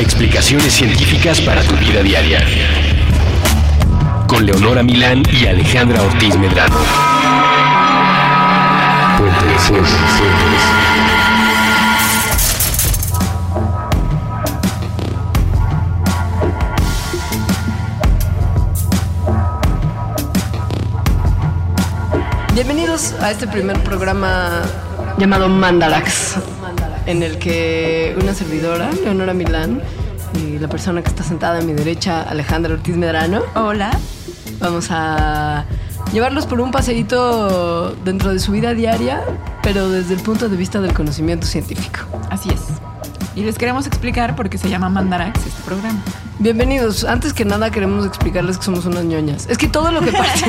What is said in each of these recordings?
Explicaciones científicas para tu vida diaria. Con Leonora Milán y Alejandra Ortiz Medrano. Bienvenidos a este primer programa llamado Mandarax, en el que una servidora, Leonora Milán, y la persona que está sentada a mi derecha, Alejandra Ortiz Medrano, Hola. vamos a llevarlos por un paseíto dentro de su vida diaria, pero desde el punto de vista del conocimiento científico. Así es. Y les queremos explicar por qué se llama Mandarax este programa. Bienvenidos. Antes que nada queremos explicarles que somos unas ñoñas. Es que todo lo que parte...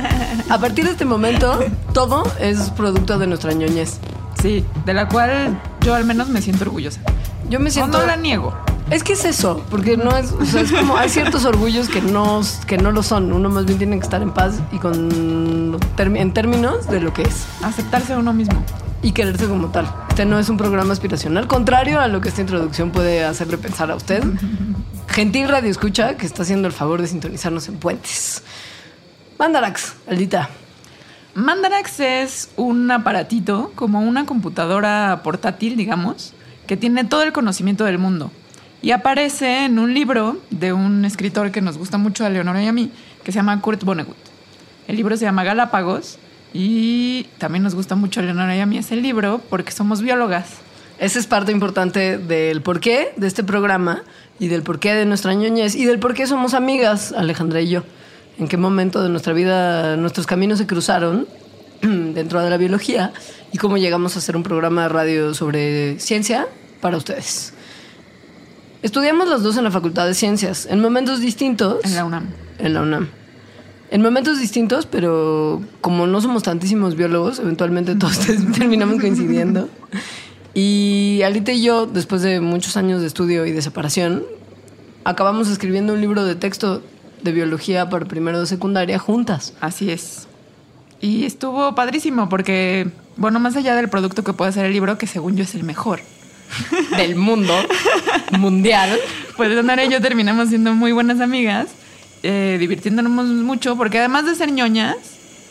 a partir de este momento, todo es producto de nuestra ñoñez. Sí, de la cual yo al menos me siento orgullosa. Yo me O siento... no la niego. Es que es eso, porque no es, o sea, es como hay ciertos orgullos que no, que no lo son. Uno más bien tiene que estar en paz y con en términos de lo que es Aceptarse a uno mismo. y quererse como tal. Este no es un programa aspiracional, contrario a lo que esta introducción puede hacerle pensar a usted. Gentil Radio Escucha, que está haciendo el favor de sintonizarnos en puentes. Mandarax, Aldita. Mandarax es un aparatito, como una computadora portátil, digamos, que tiene todo el conocimiento del mundo. Y aparece en un libro de un escritor que nos gusta mucho a Leonora y a mí, que se llama Kurt Vonnegut. El libro se llama Galápagos y también nos gusta mucho a Leonora y a mí ese libro porque somos biólogas. Esa es parte importante del porqué de este programa y del porqué de nuestra ñoñez y del por qué somos amigas, Alejandra y yo. En qué momento de nuestra vida nuestros caminos se cruzaron dentro de la biología y cómo llegamos a hacer un programa de radio sobre ciencia para ustedes. Estudiamos las dos en la Facultad de Ciencias, en momentos distintos. En la UNAM. En la UNAM. En momentos distintos, pero como no somos tantísimos biólogos, eventualmente todos terminamos coincidiendo. Y Alita y yo, después de muchos años de estudio y de separación, acabamos escribiendo un libro de texto de biología para primero de secundaria juntas. Así es. Y estuvo padrísimo porque, bueno, más allá del producto que puede ser el libro, que según yo es el mejor, Del mundo mundial. pues Leonora y yo terminamos siendo muy buenas amigas, eh, divirtiéndonos mucho, porque además de ser ñoñas,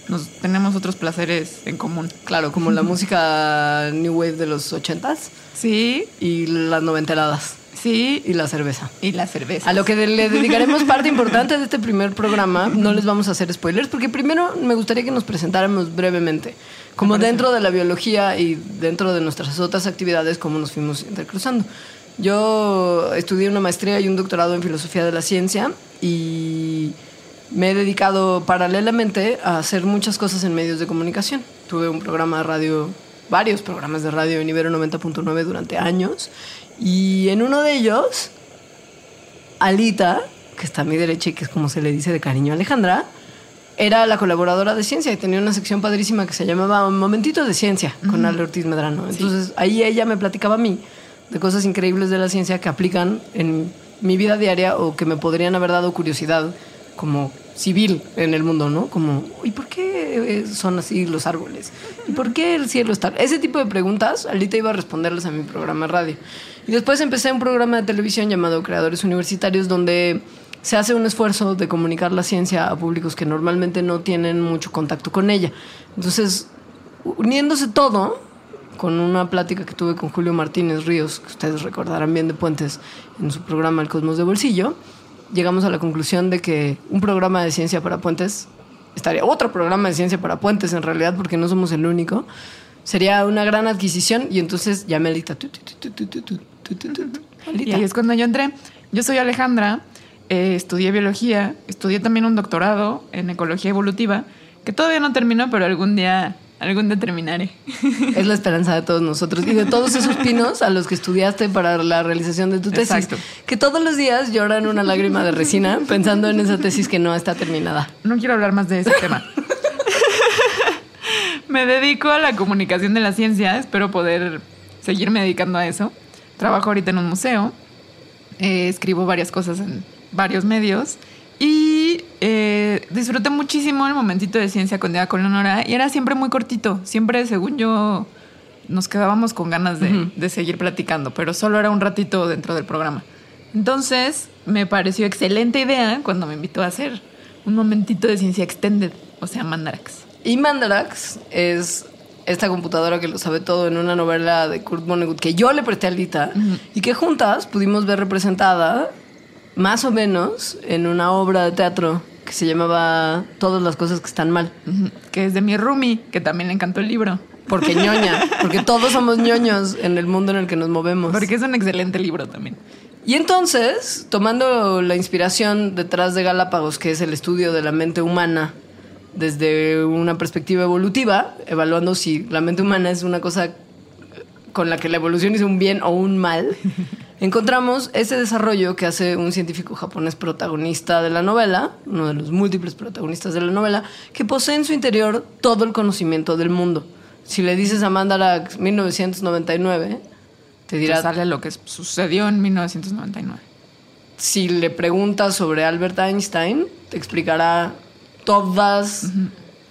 nos tenemos otros placeres en común. Claro, como la música New Wave de los ochentas Sí, y las noventeradas sí, y la cerveza. y la cerveza. A lo que le dedicaremos parte importante de este primer programa. No les vamos a hacer spoilers, porque primero me gustaría que nos presentáramos brevemente. Como dentro de la biología y dentro de nuestras otras actividades, cómo nos fuimos intercruzando. Yo estudié una maestría y un doctorado en filosofía de la ciencia y me he dedicado paralelamente a hacer muchas cosas en medios de comunicación. Tuve un programa de radio, varios programas de radio en Ibero 90.9 durante años. Y en uno de ellos Alita, que está a mi derecha y que es como se le dice de cariño a Alejandra, era la colaboradora de ciencia y tenía una sección padrísima que se llamaba Momentitos de Ciencia con Ale Ortiz Medrano. Entonces ahí ella me platicaba a mí de cosas increíbles de la ciencia que aplican en mi vida diaria o que me podrían haber dado curiosidad como civil en el mundo, ¿no? Como, ¿y por qué eh, son así los árboles? ¿Y por qué el cielo está? Ese tipo de preguntas, Alita iba a responderles a mi programa de radio. Y después empecé un programa de televisión llamado Creadores Universitarios, donde se hace un esfuerzo de comunicar la ciencia a públicos que normalmente no tienen mucho contacto con ella. Entonces, uniéndose todo, con una plática que tuve con Julio Martínez Ríos, que ustedes recordarán bien de Puentes, en su programa El Cosmos de Bolsillo, llegamos a la conclusión de que un programa de ciencia para puentes, estaría otro programa de ciencia para puentes en realidad, porque no somos el único, sería una gran adquisición y entonces llamé a Alita. Y es cuando yo entré. Yo soy Alejandra, estudié biología, estudié también un doctorado en ecología evolutiva, que todavía no terminó pero algún día algún día terminaré. Es la esperanza de todos nosotros y de todos esos pinos a los que estudiaste para la realización de tu tesis. Exacto. Que todos los días lloran una lágrima de resina pensando en esa tesis que no está terminada. No quiero hablar más de ese tema. Me dedico a la comunicación de la ciencia, espero poder seguirme dedicando a eso. Trabajo ahorita en un museo, eh, escribo varias cosas en varios medios y eh, disfruté muchísimo el momentito de ciencia con Día con Leonora y era siempre muy cortito, siempre según yo nos quedábamos con ganas de, de seguir platicando, pero solo era un ratito dentro del programa. Entonces, me pareció excelente idea cuando me invitó a hacer un momentito de ciencia extended, o sea, Mandarax. Y Mandarax es esta computadora que lo sabe todo en una novela de Kurt Vonnegut que yo le presté a Lita y que juntas pudimos ver representada más o menos en una obra de teatro que se llamaba Todas las cosas que están mal. Que es de mi roomie, que también le encantó el libro. Porque ñoña, porque todos somos ñoños en el mundo en el que nos movemos. Porque es un excelente libro también. Y entonces, tomando la inspiración detrás de Galápagos, que es el estudio de la mente humana desde una perspectiva evolutiva, evaluando si la mente humana es una cosa con la que la evolución hizo un bien o un mal, encontramos ese desarrollo que hace un científico japonés protagonista de la novela, uno de los múltiples protagonistas de la novela, que posee en su interior todo el conocimiento del mundo. Si le dices a Mandarax 1999, te dirá Te sale lo que sucedió en 1999. si le preguntas sobre Albert Einstein, te explicará todas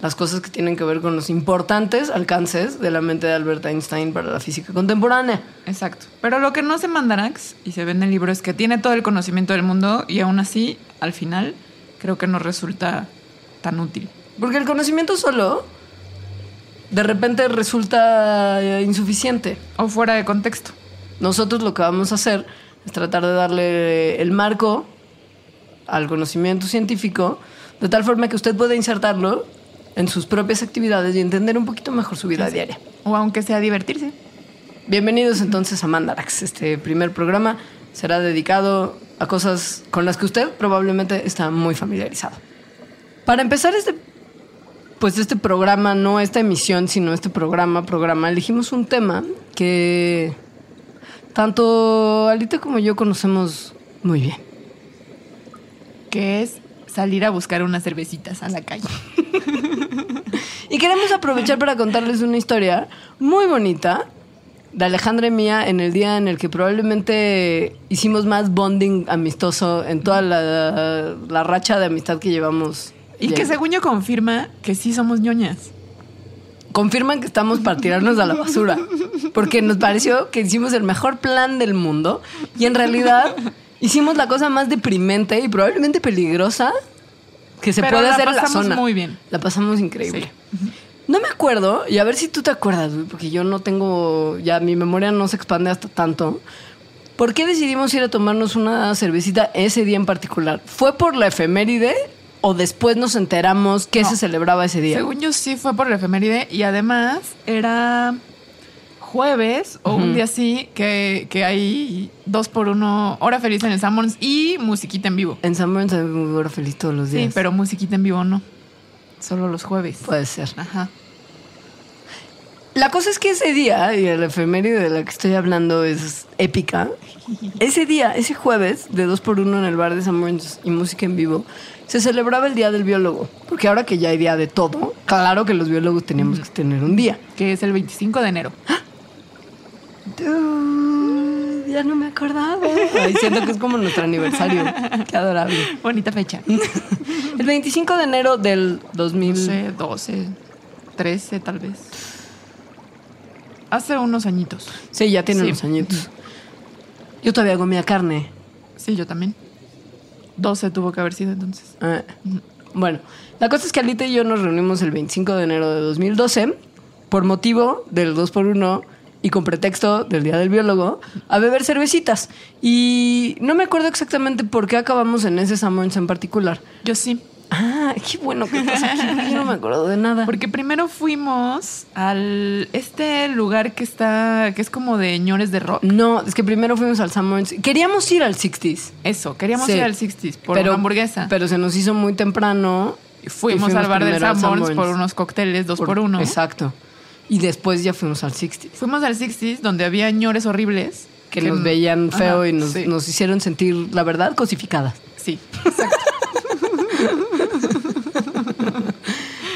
las cosas que tienen que ver con los importantes alcances de la mente de Albert Einstein para la física contemporánea. Exacto. Pero lo que no se Mandarax, y se ve en el libro, es que tiene todo el conocimiento del mundo y aún así, al final, creo que no resulta tan útil. Porque el conocimiento solo de repente resulta eh, insuficiente. O fuera de contexto. Nosotros lo que vamos a hacer es tratar de darle el marco al conocimiento científico de tal forma que usted pueda insertarlo en sus propias actividades y entender un poquito mejor su vida diaria. O aunque sea divertirse. Bienvenidos entonces a Mandarax. Este primer programa será dedicado a cosas con las que usted probablemente está muy familiarizado. Para empezar este pues este programa, no esta emisión, sino este programa, programa, elegimos un tema que tanto Alita como yo conocemos muy bien. Que es salir a buscar unas cervecitas a la calle. Y queremos aprovechar para contarles una historia muy bonita de Alejandra y mía en el día en el que probablemente hicimos más bonding amistoso en toda la, la racha de amistad que llevamos. Y que según yo confirma que sí somos ñoñas. confirman que estamos para tirarnos a la basura. Porque nos pareció que hicimos el mejor plan del mundo y en realidad hicimos la cosa más deprimente y probablemente peligrosa que se Pero puede la hacer en la pasamos zona. muy bien. La pasamos increíble. No me acuerdo, y a ver si tú te acuerdas, porque yo no tengo, ya mi memoria no se expande hasta tanto. ¿Por qué decidimos ir a tomarnos una cervecita ese día en particular? ¿Fue por la efeméride o después nos enteramos que No. se celebraba ese día? Según yo sí fue por la efeméride y además era jueves o un día así que, que hay dos por uno hora feliz en el Summons y musiquita en vivo. En San Lorenzo me hubiera feliz todos los días. Sí, pero musiquita en vivo no. Solo los jueves. Puede ser. Ajá. La cosa es que ese día, y el efeméride de la que estoy hablando es épica, ese día, ese jueves, de dos por uno en el bar de San y música en vivo, se celebraba el Día del Biólogo. Porque ahora que ya hay día de todo, claro que los biólogos teníamos que tener un día. Que es el 25 de enero. Dude, ya no me acordaba. Ay, siento que es como nuestro aniversario. Qué adorable. Bonita fecha. El 25 de enero del 2000. No sé, 12, 13 tal vez. Hace unos añitos. Sí, ya tiene Sí. unos añitos. Yo todavía comía carne. Sí, yo también. 12 tuvo que haber sido entonces. Ah, Bueno, la cosa es que Alita y yo nos reunimos el 25 de enero de 2012 por motivo del 2x1 y con pretexto del Día del Biólogo a beber cervecitas. Y no me acuerdo exactamente por qué acabamos en ese Samoans en particular. Yo sí. Ah, qué bueno que estás aquí. Yo no me acuerdo de nada. Porque primero fuimos al este lugar que está, que es como de ñores de rock. No, es que primero fuimos al Samoans. Queríamos ir al 60s. Eso, queríamos Sí. ir al 60s por una hamburguesa. Pero se nos hizo muy temprano. Fuimos, y al bar del Sanborns por unos cócteles dos por, Por- uno. Exacto. Y después ya fuimos al 60s. Fuimos al 60s donde había ñores horribles. que nos veían feo Ajá, y nos, sí. nos hicieron sentir, la verdad, cosificadas. Sí.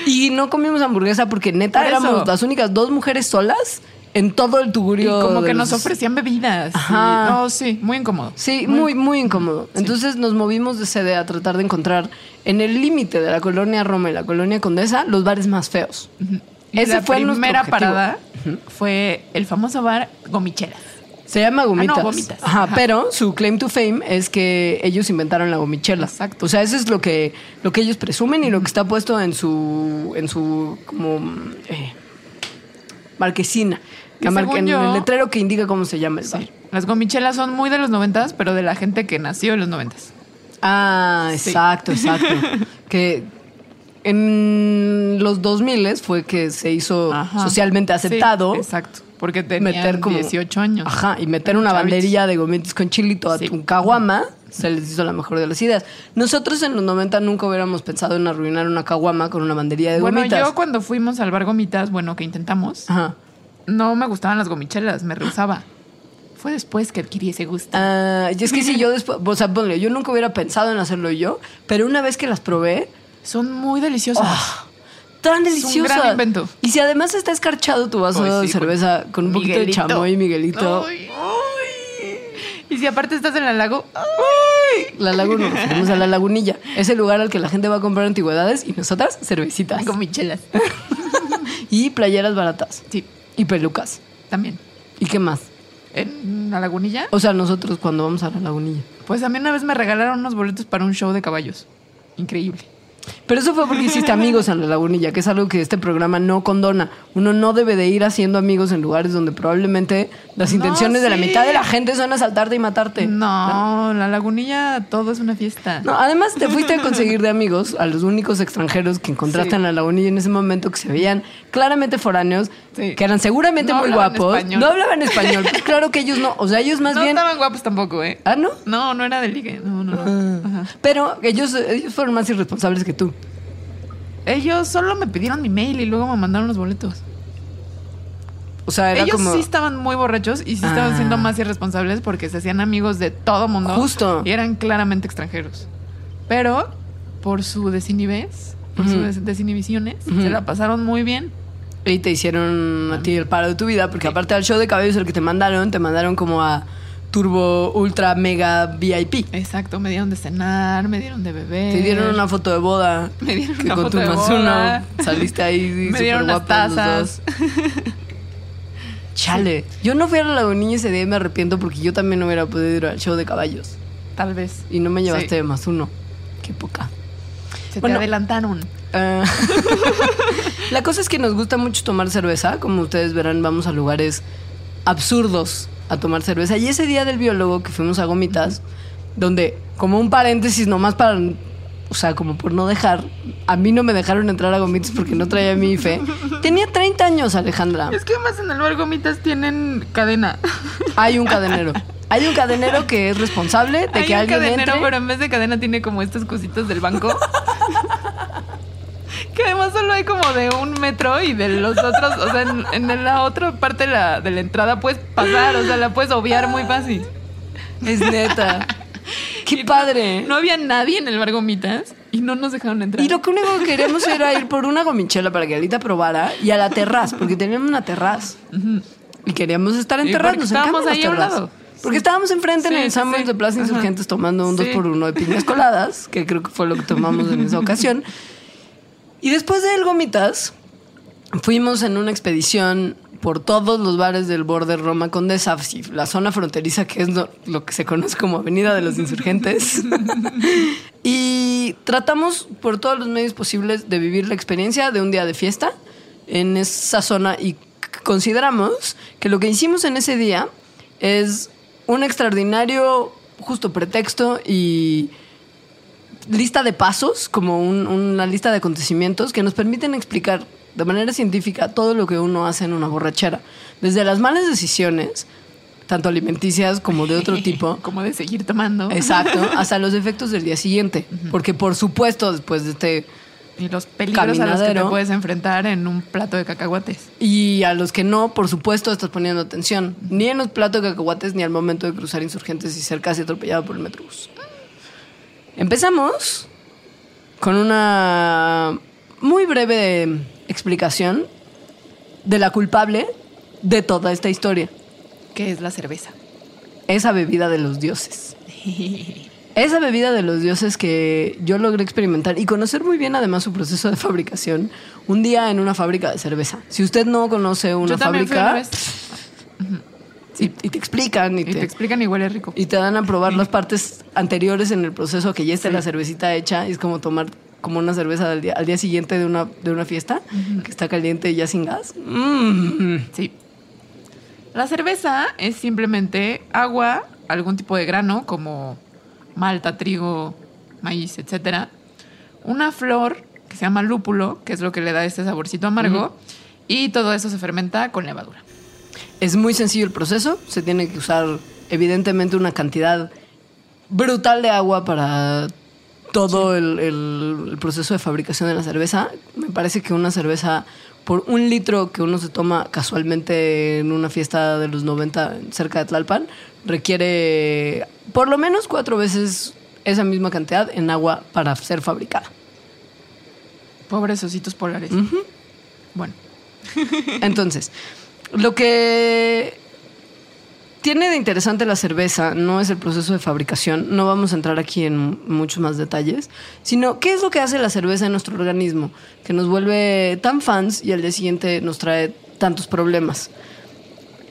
Y no comimos hamburguesa porque neta Por éramos las únicas dos mujeres solas en todo el Y tugurio. como de que nos ofrecían bebidas. y- Ajá. No, sí, muy incómodo. Sí, muy, muy incómodo. Entonces nos movimos de sede a tratar de encontrar en el límite de la colonia Roma y la colonia Condesa los bares más feos. Ujú. Y Ese la fue nuestro primera parada fue el famoso bar Gomichelas. Se llama gomitas. Ah, no, gomitas. Ajá, Ajá. pero su claim to fame es que ellos inventaron la gomichela. Exacto. O sea, eso es lo que, lo que ellos presumen y lo que está puesto en su, en su como eh, marquesina. Que La según en el letrero que indica cómo se llama el bar. Sí. Las gomichelas son muy de los noventas, pero de la gente que nació en los noventas. Ah, Sí. exacto, exacto. que en los 2000 fue que se hizo Ajá. socialmente Sí, aceptado exacto. Porque tenían meter como 18 años. Ajá, y meter una Chavitos. banderilla de gomitas con chilito a Sí. tu caguama se les hizo la mejor de las ideas. Nosotros en los 90 nunca hubiéramos pensado en arruinar una caguama con una banderilla de Bueno, gomitas. yo cuando fuimos al bar Gomitas, bueno, que intentamos, Ajá. no me gustaban las gomichelas, me rehusaba. Fue después que adquirí ese gusto. Ah, y es que si yo después, o sea, ponle, yo nunca hubiera pensado en hacerlo yo, pero una vez que las probé, Son muy deliciosas. ¡ah! tan Es un deliciosas. gran invento. Y si además está escarchado tu vaso Ay, de cerveza con un poquito de Miguelito. chamoy y Miguelito, Ay, ay. Y si aparte estás en el lago, la laguna, nos fuimos a la lagunilla, es el lugar al que la gente va a comprar antigüedades y nosotras cervecitas gomichelas. y playeras baratas Sí, y pelucas. también. ¿Y qué más? En la lagunilla, O sea, nosotros cuando vamos a la lagunilla. pues a mí una vez me regalaron unos boletos para un show de caballos. Increíble. Pero eso fue porque hiciste amigos en la lagunilla, que es algo que este programa no condona. Uno no debe de ir haciendo amigos en lugares donde probablemente las No, intenciones de la mitad de la gente son asaltarte y matarte. No, la lagunilla todo es una fiesta. No, además te fuiste a conseguir de amigos a los únicos extranjeros que encontraste Sí. en la lagunilla en ese momento que se veían claramente foráneos, Sí. que eran seguramente No muy guapos. español. No hablaban español. pues claro que ellos no. O sea, ellos más no bien. estaban guapos tampoco, ¿eh? Ah, ¿no? No, no era de ligue. No, no, no. Ajá. Pero ellos, ellos fueron más irresponsables que tú. Ellos solo me pidieron mi mail y luego me mandaron los boletos. O sea, era Ellos como. sí estaban muy borrachos y sí estaban Ah. siendo más irresponsables porque se hacían amigos de todo mundo. Justo. Y eran claramente extranjeros. Pero por su desinhibés, por sus desinhibiciones, se la pasaron muy bien. Y te hicieron a ti el paro de tu vida, porque aparte del show de cabellos el que te mandaron, te mandaron como a Turbo Ultra Mega VIP. Exacto, me dieron de cenar, me dieron de beber. Te dieron una foto de boda. Me dieron que una con foto tu de boda. saliste ahí Me dieron unas tazas. Chale. Yo no fui a la lagunilla ese día y me arrepiento porque yo también no hubiera podido ir al show de caballos. Tal vez. Y no me llevaste Sí. de más uno. Qué poca. Se Bueno. te adelantaron. Ah, la cosa es que nos gusta mucho tomar cerveza. Como ustedes verán, vamos a lugares absurdos a tomar cerveza. Y ese día del biólogo que fuimos a Gomitas, donde, como un paréntesis nomás para, o sea, como por no dejar, a mí no me dejaron entrar a Gomitas porque no traía mi IFE. Tenía 30 años, Alejandra. Es que además en el bar gomitas tienen cadena. Hay un cadenero. Hay un cadenero que es responsable de Hay que un alguien cadenero, entre. pero en vez de cadena tiene como estas cositas del banco. Que además solo hay como de un metro y de los otros, o sea, en, en la otra parte de la, de la entrada puedes pasar, o sea, la puedes obviar muy fácil. Es neta. Qué padre. No había nadie en el bar gomitas y no nos dejaron entrar. Y lo que único que queríamos era ir por una gomichela para que Alita probara y a la terraz, porque teníamos una terraz. Y queríamos estar en Y terraz, porque nos estábamos ahí a un lado. Porque estábamos enfrente en Sí, el sí, Sandwich sí. de Plaza. Insurgentes tomando un Sí. 2 por 1 de piñas coladas, que creo que fue lo que tomamos en esa ocasión. Y después de El Gomitas, fuimos en una expedición por todos los bares del borde Roma Condesa, sí, la zona fronteriza que es lo, lo que se conoce como Avenida de los Insurgentes. y tratamos por todos los medios posibles de vivir la experiencia de un día de fiesta en esa zona y consideramos que lo que hicimos en ese día es un extraordinario justo pretexto y lista de pasos, como un- una lista de acontecimientos que nos permiten explicar de manera científica todo lo que uno hace en una borrachera. Desde las malas decisiones, tanto alimenticias como de otro tipo. Como de seguir tomando. Exacto, hasta los efectos del día siguiente. Porque por supuesto, después de este... Y los peligros a los que te puedes enfrentar en un plato de cacahuates. Y a los que no, por supuesto, estás poniendo atención. Ni en los platos de cacahuates, ni al momento de cruzar insurgentes y ser casi atropellado por el metrobús. Empezamos con una muy breve explicación de la culpable de toda esta historia. Que es la cerveza. Esa bebida de los dioses. Esa bebida de los dioses que yo logré experimentar y conocer muy bien además su proceso de fabricación un día en una fábrica de cerveza. Si usted no conoce una Yo también fui una fábrica vez. Y, y te explican y, Y te, te explican y huele rico. y te dan a probar las partes anteriores en el proceso que ya esté Sí. la cervecita hecha y es como tomar como una cerveza al día, al día siguiente de una, de una fiesta que está caliente y ya sin gas. Mm. Sí. La cerveza es simplemente agua, algún tipo de grano como malta, trigo, maíz, etcétera. Una flor que se llama lúpulo, que es lo que le da este saborcito amargo, y todo eso se fermenta con levadura. Es muy sencillo el proceso. Se tiene que usar, evidentemente, una cantidad brutal de agua para todo el, el- el proceso de fabricación de la cerveza. Me parece que una cerveza por un litro que uno se toma casualmente en una fiesta de los 90 cerca de Tlalpan requiere por lo menos cuatro veces esa misma cantidad en agua para ser fabricada. Pobres ositos polares. Bueno, Entonces, lo que tiene de interesante la cerveza no es el proceso de fabricación, no vamos a entrar aquí en muchos más detalles, sino qué es lo que hace la cerveza en nuestro organismo, que nos vuelve tan fans y al día siguiente nos trae tantos problemas.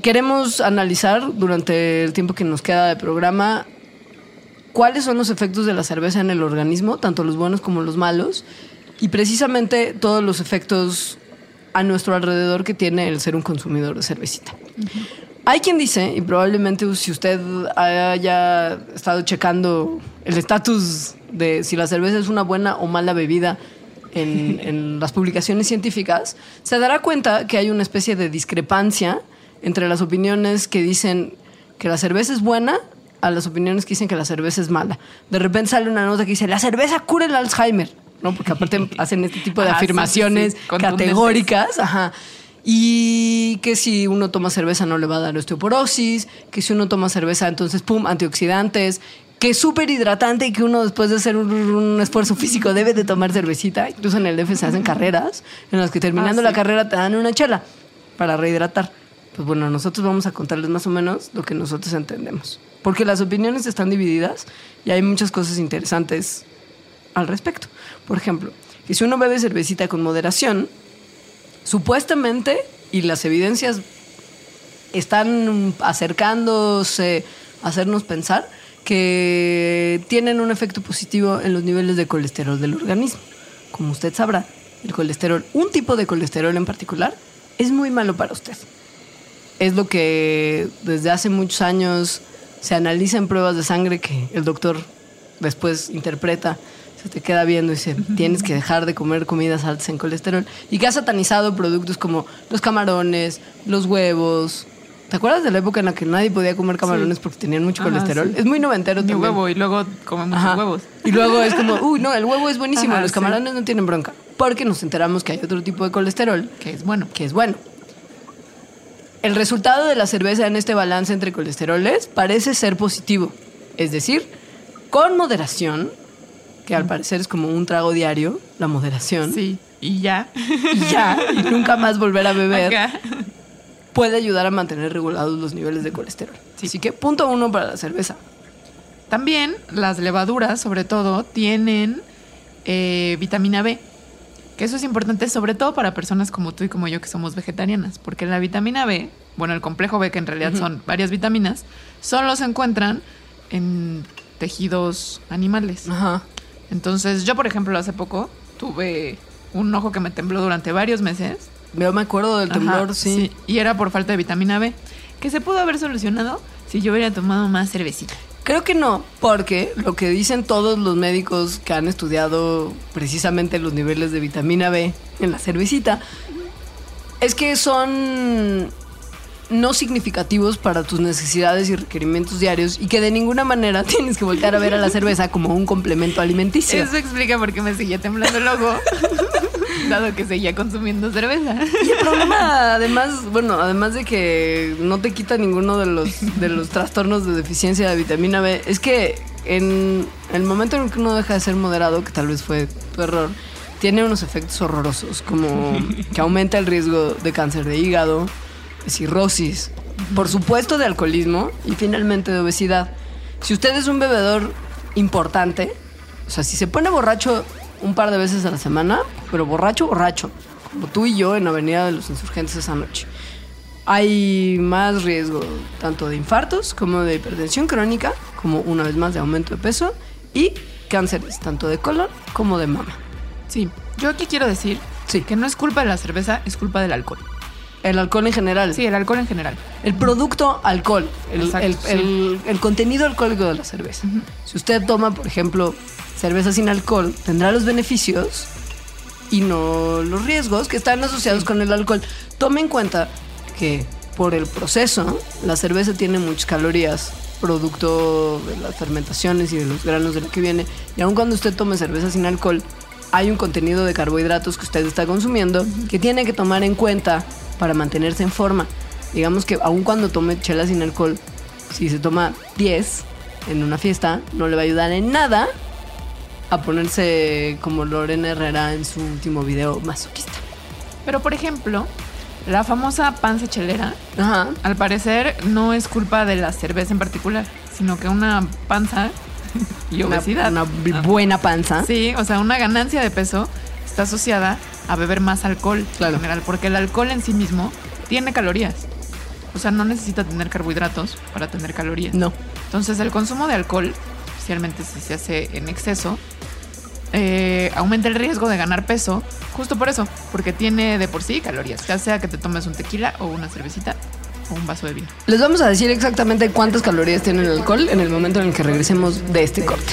Queremos analizar durante el tiempo que nos queda de programa cuáles son los efectos de la cerveza en el organismo, tanto los buenos como los malos, y precisamente todos los efectos a nuestro alrededor que tiene el ser un consumidor de cervecita. Hay quien dice, y probablemente si usted haya estado checando el estatus de si la cerveza es una buena o mala bebida en, en las publicaciones científicas, se dará cuenta que hay una especie de discrepancia entre las opiniones que dicen que la cerveza es buena a las opiniones que dicen que la cerveza es mala. De repente sale una nota que dice, la cerveza cura el Alzheimer, ¿no? Porque aparte hacen este tipo de Ah, sí, afirmaciones sí, categóricas, ajá. Y que si uno toma cerveza no le va a dar osteoporosis, que si uno toma cerveza entonces, pum, antioxidantes, que es súper hidratante y que uno después de hacer un, un esfuerzo físico debe de tomar cervecita. Incluso en el DF se hacen carreras en las que terminando Ah, la carrera te dan una chela para rehidratar. Pues bueno, nosotros vamos a contarles más o menos lo que nosotros entendemos. Porque las opiniones están divididas y hay muchas cosas interesantes al respecto. Por ejemplo, que si uno bebe cervecita con moderación, supuestamente, y las evidencias están acercándose a hacernos pensar que tienen un efecto positivo en los niveles de colesterol del organismo. Como usted sabrá, el colesterol, un tipo de colesterol en particular, es muy malo para usted. Es lo que desde hace muchos años se analiza en pruebas de sangre que el doctor después interpreta, se te queda viendo y dice, tienes que dejar de comer comidas altas en colesterol. Y que ha satanizado productos como los camarones, los huevos. ¿Te acuerdas de la época en la que nadie podía comer camarones porque tenían mucho Ajá, colesterol? sí. Es muy noventero también. huevo y luego come muchos huevos. Y luego es como, uy, no, el huevo es buenísimo, Ajá, los sí. camarones no tienen bronca. Porque nos enteramos que hay otro tipo de colesterol Que es bueno. que es bueno. El resultado de la cerveza en este balance entre colesteroles parece ser positivo. Es decir, con moderación, que al parecer es como un trago diario, la moderación, Sí. Y ya. y ya, y nunca más volver a beber, Acá. puede ayudar a mantener regulados los niveles de colesterol. Sí. Así que punto uno para la cerveza. También las levaduras, sobre todo, tienen eh, vitamina B. Que eso es importante, sobre todo para personas como tú y como yo que somos vegetarianas. Porque la vitamina B, bueno, el complejo B, que en realidad son varias vitaminas, solo se encuentran en tejidos animales. Ajá. Entonces, yo, por ejemplo, hace poco tuve un ojo que me tembló durante varios meses. Yo me acuerdo del temblor, Ajá, sí. Y era por falta de vitamina B. Que se pudo haber solucionado si yo hubiera tomado más cervecita. Creo que no, porque lo que dicen todos los médicos que han estudiado precisamente los niveles de vitamina B en la cervecita es que son no significativos para tus necesidades y requerimientos diarios y que de ninguna manera tienes que voltear a ver a la cerveza como un complemento alimenticio. Eso explica por qué me seguía temblando el ojo, dado que seguía consumiendo cerveza. Y el problema, además, bueno, además de que no te quita ninguno de los, de los trastornos de deficiencia de vitamina B, es que en el momento en el que uno deja de ser moderado, que tal vez fue tu error, tiene unos efectos horrorosos, como que aumenta el riesgo de cáncer de hígado, cirrosis, por supuesto de alcoholismo y finalmente de obesidad. Si usted es un bebedor importante. O sea, si se pone borracho un par de veces a la semana, pero borracho, borracho, como tú y yo en Avenida de los Insurgentes esa noche, hay más riesgo tanto de infartos como de hipertensión crónica, como una vez más de aumento de peso y cánceres, tanto de colon como de mama. Sí, yo aquí quiero decir Sí. que no es culpa de la cerveza, es culpa del alcohol. El alcohol en general. Sí, el alcohol en general. El producto alcohol, el, Exacto, el- sí. el- el contenido alcohólico de la cerveza. Si usted toma, por ejemplo, cerveza sin alcohol, tendrá los beneficios y no los riesgos que están asociados con el alcohol. Tome en cuenta que por el proceso, la cerveza tiene muchas calorías, producto de las fermentaciones y de los granos de lo que viene. Y aun cuando usted tome cerveza sin alcohol, hay un contenido de carbohidratos que usted está consumiendo que tiene que tomar en cuenta para mantenerse en forma. Digamos que aun cuando tome chela sin alcohol, si se toma 10 en una fiesta, no le va a ayudar en nada a ponerse como Lorena Herrera en su último video masoquista. Pero, por ejemplo, la famosa panza chelera, Ajá. al parecer, no es culpa de la cerveza en particular, sino que una panza y Una, obesidad. una Ah. buena panza. Sí, o sea, una ganancia de peso está asociada a beber más alcohol Claro. en general, porque el alcohol en sí mismo tiene calorías. O sea, no necesita tener carbohidratos para tener calorías. No. Entonces, el consumo de alcohol, especialmente si se hace en exceso, eh, aumenta el riesgo de ganar peso, justo por eso, porque tiene de por sí calorías, ya sea que te tomes un tequila o una cervecita o un vaso de vino. Les vamos a decir exactamente cuántas calorías tiene el alcohol en el momento en el que regresemos de este corte.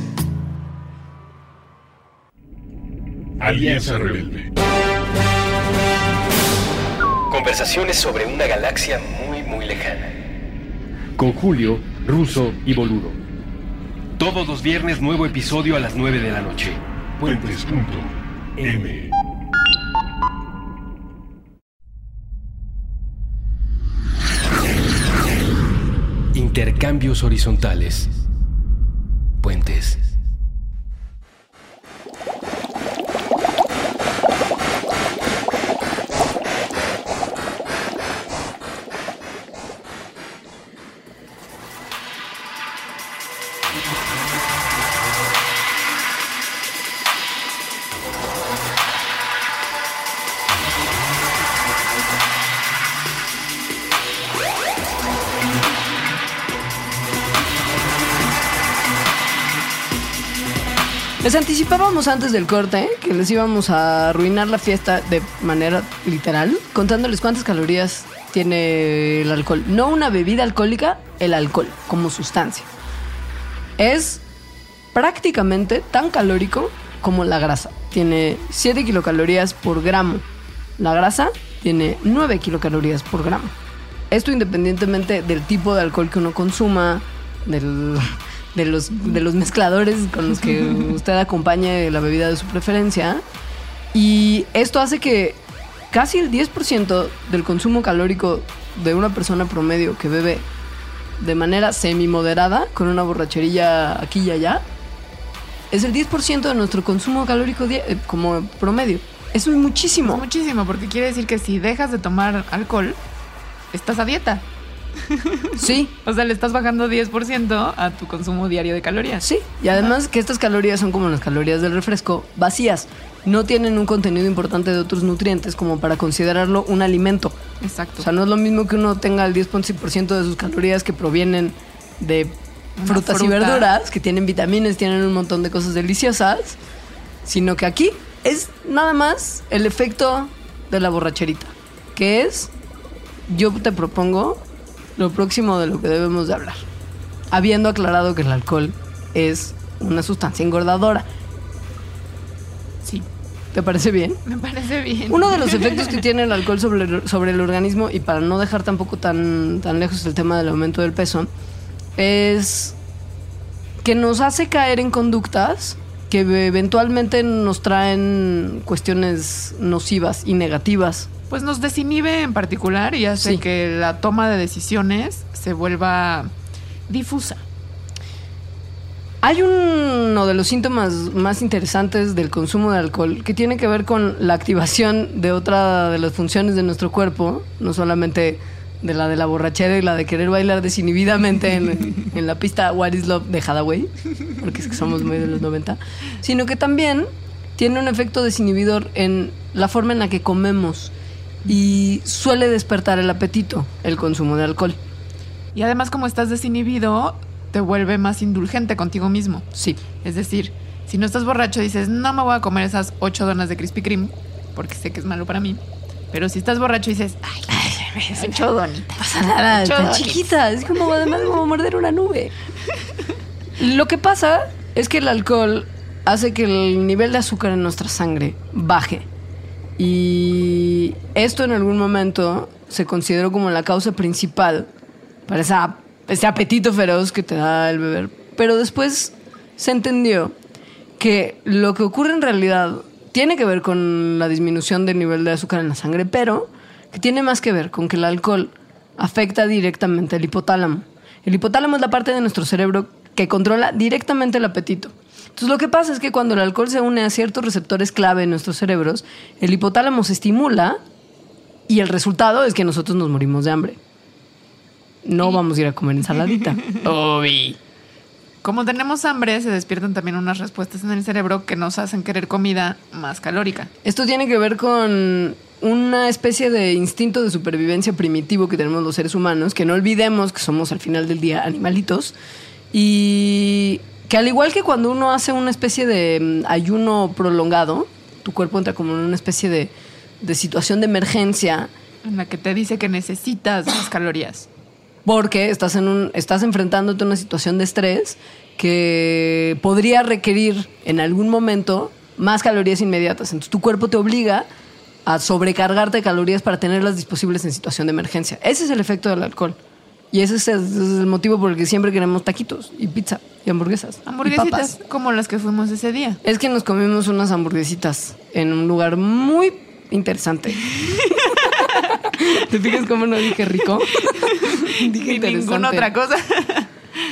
Alianza Rebelde. Conversaciones sobre una galaxia muy, muy lejana. Con Julio, Ruso y Boludo. Todos los viernes nuevo episodio a las 9 de la noche. Puentes.m. Intercambios horizontales. Les anticipábamos antes del corte que les íbamos a arruinar la fiesta de manera literal, contándoles cuántas calorías tiene el alcohol. No una bebida alcohólica, el alcohol como sustancia. Es prácticamente tan calórico como la grasa. Tiene 7 kilocalorías por gramo. La grasa tiene 9 kilocalorías por gramo. Esto independientemente del tipo de alcohol que uno consuma, del- de, los, de los mezcladores con los que usted acompañe la bebida de su preferencia. Y esto hace que casi el 10% del consumo calórico de una persona promedio que bebe de manera semi-moderada, con una borracherilla aquí y allá, es el 10% de nuestro consumo calórico eh, como promedio. Eso es muchísimo. Es muchísimo, porque quiere decir que si dejas de tomar alcohol, estás a dieta. Sí, O sea, le estás bajando 10% a tu consumo diario de calorías. sí. Y además que estas calorías son como las calorías del refresco, vacías. No tienen un contenido importante de otros nutrientes como para considerarlo un alimento. Exacto. O sea, no es lo mismo que uno tenga el 10% de sus calorías que provienen de frutas y verduras, que tienen vitaminas, tienen un montón de cosas deliciosas, sino que aquí es nada más el efecto de la borracherita, que es, yo te propongo lo próximo de lo que debemos de hablar, habiendo aclarado que el alcohol es una sustancia engordadora. sí, ¿Te parece bien? me parece bien. Uno de los efectos que tiene el alcohol sobre el, sobre el organismo, y para no dejar tampoco tan, tan lejos el tema del aumento del peso, es que nos hace caer en conductas que eventualmente nos traen cuestiones nocivas y negativas. Pues nos desinhibe en particular y hace Sí. que la toma de decisiones se vuelva difusa. Hay uno de los síntomas más interesantes del consumo de alcohol que tiene que ver con la activación de otra de las funciones de nuestro cuerpo, no solamente de la de la borrachera y la de querer bailar desinhibidamente en, en la pista What is Love de Hathaway, porque es que somos muy de los 90, sino que también tiene un efecto desinhibidor en la forma en la que comemos y suele despertar el apetito el consumo de alcohol. Y además, como estás desinhibido, te vuelve más indulgente contigo mismo. Sí. Es decir, si no estás borracho, dices, no me voy a comer esas ocho donas de Krispy Kreme, porque sé que es malo para mí. Pero si estás borracho, dices, ay, ocho donitas. pasa nada, tan chiquita. Es como además como morder una nube. Lo que pasa es que el alcohol hace que el nivel de azúcar en nuestra sangre baje. Y esto en algún momento se consideró como la causa principal para ese apetito feroz que te da el beber. Pero después se entendió que lo que ocurre en realidad tiene que ver con la disminución del nivel de azúcar en la sangre, pero que tiene más que ver con que el alcohol afecta directamente al hipotálamo. El hipotálamo es la parte de nuestro cerebro que controla directamente el apetito. Entonces lo que pasa es que cuando el alcohol se une a ciertos receptores clave en nuestros cerebros, el hipotálamo se estimula y el resultado es que nosotros nos morimos de hambre. No vamos a ir a comer ensaladita. Obi. Como tenemos hambre, se despiertan también unas respuestas en el cerebro que nos hacen querer comida más calórica. Esto tiene que ver con una especie de instinto de supervivencia primitivo que tenemos los seres humanos, que no olvidemos que somos al final del día animalitos y que al igual que cuando uno hace una especie de mm, ayuno prolongado, tu cuerpo entra como en una especie de, de situación de emergencia En la que te dice que necesitas más calorías. porque estás, en un, estás enfrentándote a una situación de estrés que podría requerir en algún momento más calorías inmediatas. Entonces tu cuerpo te obliga a sobrecargarte de calorías para tenerlas disponibles en situación de emergencia. Ese es el efecto del alcohol. Y ese es el, ese es el motivo por el que siempre queremos taquitos y pizza y hamburguesas. y Hamburguesitas papas. como las que fuimos ese día. Es que nos comimos unas hamburguesitas en un lugar muy interesante. ¿Te fijas cómo no dije rico? dije Ni ninguna otra cosa.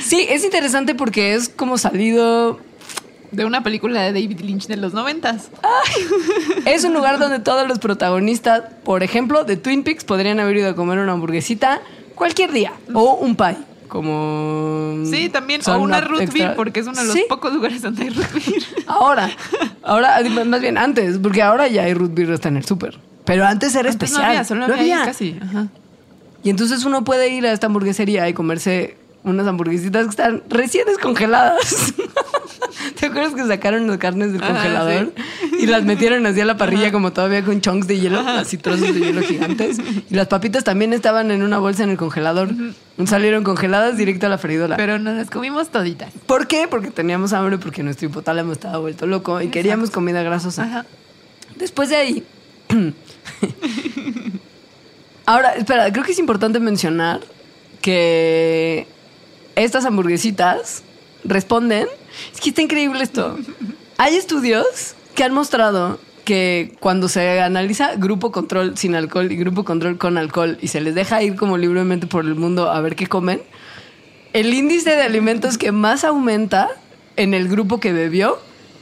Sí, es interesante porque es como salido. De una película de David Lynch de los noventas. Es un lugar donde todos los protagonistas, por ejemplo, de Twin Peaks, podrían haber ido a comer una hamburguesita cualquier día. O un pie. Como. Sí, también. o una root extra- beer, porque es uno de los Sí, pocos lugares donde hay root beer. Ahora. Ahora, más bien antes, porque ahora ya hay root beer hasta en el súper. Pero antes era Antes especial. No había, solo No había había. casi. Ajá. Y entonces uno puede ir a esta hamburguesería y comerse unas hamburguesitas que están recién descongeladas. ¿Te acuerdas que sacaron las carnes del Ajá, congelador y las metieron así a la parrilla como todavía con chunks de hielo, así trozos de hielo gigantes? Y las papitas también estaban en una bolsa en el congelador. Salieron congeladas directo a la freidora. Pero nos las comimos toditas. ¿Por qué? Porque teníamos hambre, porque nuestro hipotálamo estaba vuelto loco y queríamos comida grasosa. Ajá. Después de ahí. Ahora, espera, creo que es importante mencionar que estas hamburguesitas responden. Es que está increíble esto. Hay estudios que han mostrado que cuando se analiza grupo control sin alcohol y grupo control con alcohol y se les deja ir como libremente por el mundo a ver qué comen, el índice de alimentos que más aumenta en el grupo que bebió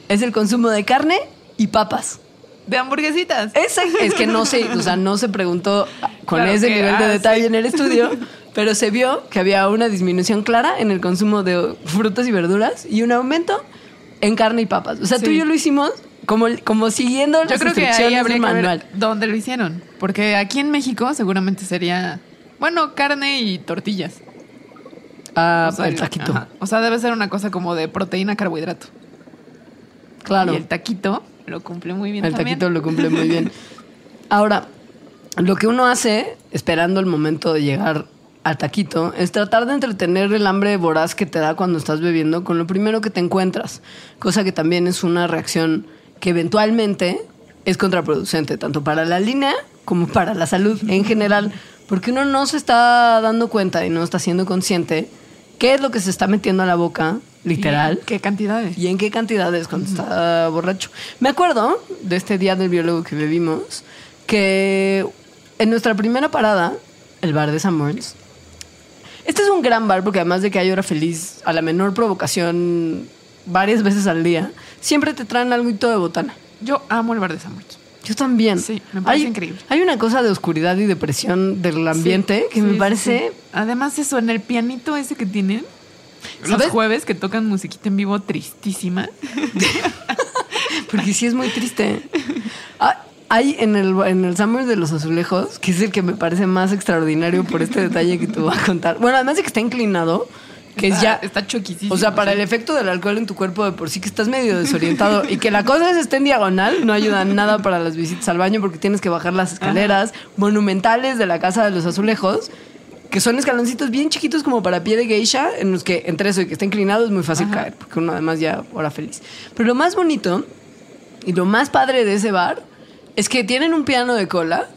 es el consumo de carne y papas. De hamburguesitas. Esa- es que no se, o sea, no se preguntó con Claro ese nivel de detalle en el estudio, pero se vio que había una disminución clara en el consumo de frutas y verduras y un aumento en carne y papas. O sea, tú y yo lo hicimos como, como siguiendo Yo las creo que ahí instrucciones habría del que manual. ver dónde lo hicieron. Porque aquí en México seguramente sería, bueno, carne y tortillas. Ah, O sea, el taquito. ajá. O sea, debe ser una cosa como de proteína, carbohidrato. Claro. Y el taquito lo cumple muy bien El también. taquito lo cumple muy bien. Ahora, lo que uno hace esperando el momento de llegar al taquito es tratar de entretener el hambre voraz que te da cuando estás bebiendo con lo primero que te encuentras, cosa que también es una reacción que eventualmente es contraproducente, tanto para la línea como para la salud en general, porque uno no se está dando cuenta y no está siendo consciente qué es lo que se está metiendo a la boca, literal, ¿Y ¿Qué cantidades? y en qué cantidades cuando está borracho. Me acuerdo de este día del biólogo que bebimos, que en nuestra primera parada, el bar de San Moritz, este es un gran bar porque además de que hay hora feliz a la menor provocación varias veces al día, siempre te traen algo de botana. Yo amo el bar de San Marcos. Yo también. Sí, me parece hay, increíble. Hay una cosa de oscuridad y depresión del ambiente que Sí, me parece... sí. Además, eso, en el pianito ese que tienen, los jueves que tocan musiquita en vivo tristísima. Porque sí es muy triste. Ah, hay en el, en el Summer de los Azulejos, que es el que me parece más extraordinario por este detalle que te voy a contar. Bueno, además de que está inclinado, que es Está- ya. Está choquísimo. O sea, para el efecto del alcohol en tu cuerpo de por sí que estás medio desorientado y que la cosa es esté en diagonal, no ayuda nada para las visitas al baño porque tienes que bajar las escaleras monumentales de la Casa de los Azulejos, que son escaloncitos bien chiquitos como para pie de geisha, en los que entre eso y que está inclinado es muy fácil Ajá. caer, porque uno además ya hora feliz. Pero lo más bonito y lo más padre de ese bar es que tienen un piano de cola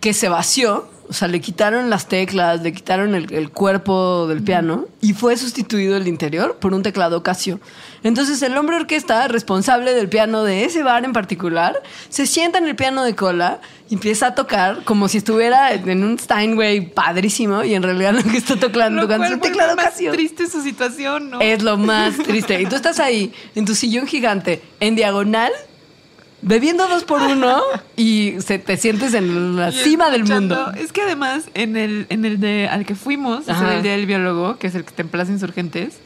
que se vació, o sea, le quitaron las teclas, le quitaron el, el cuerpo del piano y fue sustituido el interior por un teclado Casio. Entonces el hombre orquesta responsable del piano de ese bar en particular se sienta en el piano de cola y empieza a tocar como si estuviera en un Steinway padrísimo y en realidad lo que está tocando, Lo es un teclado más Casio. triste su situación, ¿no? Es lo más triste. Y tú estás ahí, en tu sillón gigante, en diagonal, bebiendo dos por uno y se, te sientes en la cima del mundo. Es que además, en el, en el de al que fuimos, es el día del biólogo, que es el que está en Plaza Insurgentes,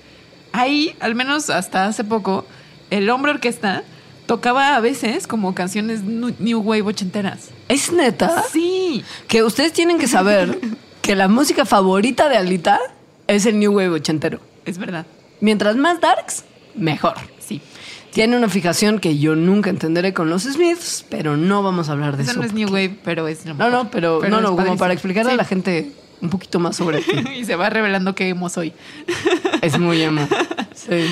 ahí, al menos hasta hace poco, el hombre orquesta tocaba a veces como canciones New Wave ochenteras. ¿Es neta? Sí. Que ustedes tienen que saber que la música favorita de Alita es el New Wave ochentero. Es verdad. Mientras más darks, mejor. Tiene una fijación que yo nunca entenderé con los Smiths, pero no vamos a hablar de Eso eso. no es New Wave, pero es lo No, mejor. no, pero, no, no, como padrísimo. para explicarle a la gente un poquito más sobre ti. y se va revelando qué emo soy. Es muy emo. Sí.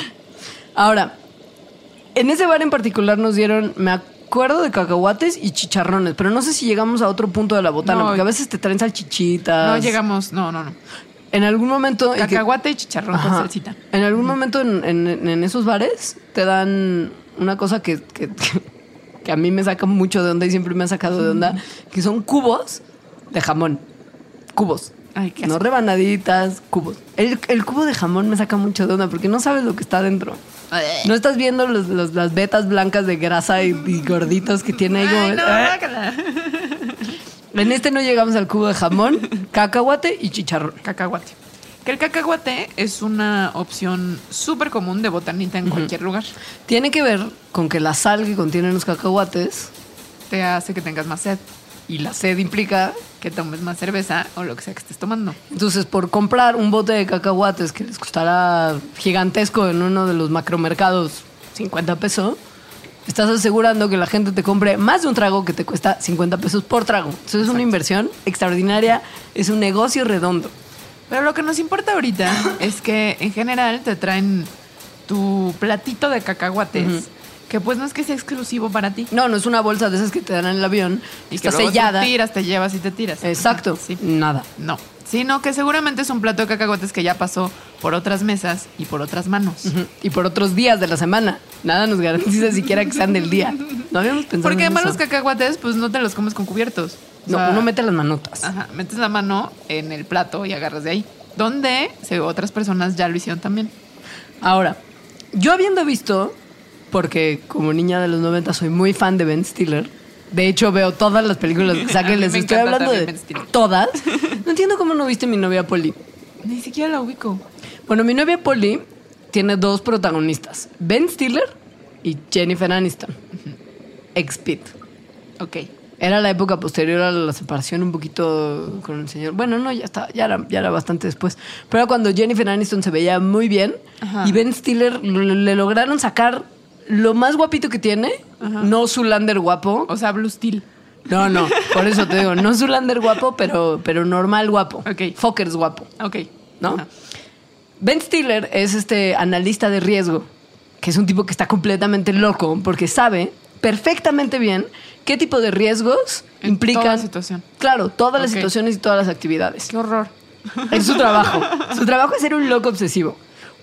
Ahora, en ese bar en particular nos dieron, me acuerdo de cacahuates y chicharrones, pero no sé si llegamos a otro punto de la botana, No. porque a veces te traen salchichitas. No llegamos, no, no, no. En algún momento. que- Cacahuate y chicharrón con Ajá. salsita. En algún momento en, en- en esos bares te dan una cosa que, que- que a mí me saca mucho de onda y siempre me ha sacado de onda, que son cubos de jamón. Cubos. Ay, qué No asco. rebanaditas, cubos. El, el cubo de jamón me saca mucho de onda porque no sabes lo que está dentro. No estás viendo los- los- las vetas blancas de grasa y, y gorditos que tiene ahí. como- Ay, no, ¡Ah! En este no llegamos al cubo de jamón, cacahuate y chicharrón. Cacahuate. Que el cacahuate es una opción súper común de botanita en cualquier lugar. Tiene que ver con que la sal que contienen los cacahuates Te hace que tengas más sed. y la sed implica. Que tomes más cerveza o lo que sea que estés tomando. Entonces, por comprar un bote de cacahuates que les costará gigantesco en uno de los macromercados 50 pesos, estás asegurando que la gente te compre más de un trago que te cuesta 50 pesos por trago. Entonces, es una inversión extraordinaria, es un negocio redondo. Pero lo que nos importa ahorita es que en general te traen tu platito de cacahuates, que pues no es que sea exclusivo para ti. No, no es una bolsa de esas que te dan en el avión y está que luego sellada. Te tiras, te llevas y te tiras. Exacto. Sí. Nada. No. Sino que seguramente es un plato de cacahuates que ya pasó por otras mesas y por otras manos. Y por otros días de la semana. Nada nos garantiza siquiera que sean del día. No habíamos pensado Porque en además eso. los cacahuates, pues no te los comes con cubiertos. O No, sea, uno mete las manotas. Ajá, metes la mano en el plato y agarras de ahí. Donde otras personas ya lo hicieron también. Ahora, yo habiendo visto, porque como niña de los 90 soy muy fan de Ben Stiller, de hecho veo todas las películas que A saque, mí les estoy encanta hablando de todas. No entiendo cómo no viste mi novia Polly. Ni siquiera la ubico. Bueno, mi novia Polly tiene dos protagonistas, Ben Stiller y Jennifer Aniston. Ex Pete. Ok. Era la época posterior a la separación un poquito con el señor. Bueno, no, ya está, ya era, ya era bastante después. Pero era cuando Jennifer Aniston se veía muy bien Ajá. y Ben Stiller le, le lograron sacar lo más guapito que tiene, no Zulander guapo. O sea, Blue Steel. No, no, por eso te digo, no Zulander guapo, pero, pero normal guapo. Ok. Fokkers guapo. Ok. ¿No? Ajá. Ben Stiller es este analista de riesgo, que es un tipo que está completamente loco porque sabe perfectamente bien qué tipo de riesgos En implican. toda situación. Claro, todas las situaciones y todas las actividades. Qué horror. Es su trabajo. su trabajo es ser un loco obsesivo.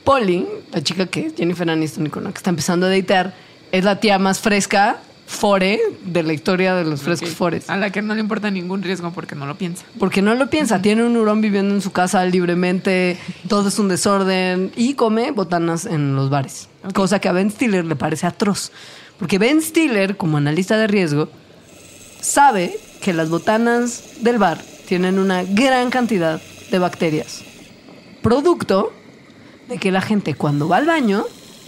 Polly, la chica que es Jennifer Aniston y con la que está empezando a datear, es la tía más fresca, fore, de la historia de los frescos Ok. fores. A la que no le importa ningún riesgo porque no lo piensa. Porque no lo piensa, tiene un hurón viviendo en su casa libremente, todo es un desorden y come botanas en los bares. Cosa que a Ben Stiller le parece atroz. Porque Ben Stiller, como analista de riesgo, sabe que las botanas del bar tienen una gran cantidad de bacterias. Producto de que la gente cuando va al baño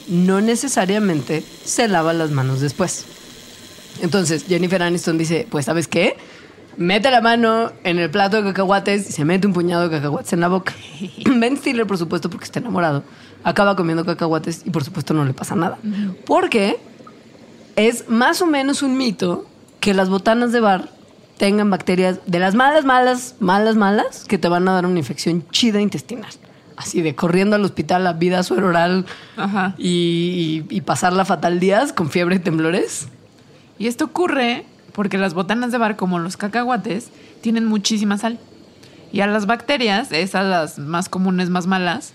no necesariamente se lava las manos después. Entonces Jennifer Aniston dice, pues ¿sabes qué? Mete la mano en el plato de cacahuates y se mete un puñado de cacahuates en la boca. Ben Stiller, por supuesto, porque está enamorado, acaba comiendo cacahuates y por supuesto no le pasa nada. Porque es más o menos un mito que las botanas de bar tengan bacterias de las malas, malas, malas, malas, que te van a dar una infección chida intestinal. Así de corriendo al hospital a vida suero oral Ajá. y, y- y pasarla fatal días con fiebre y temblores. Y esto ocurre porque las botanas de bar, como los cacahuates, tienen muchísima sal. Y a las bacterias, esas las más comunes, más malas,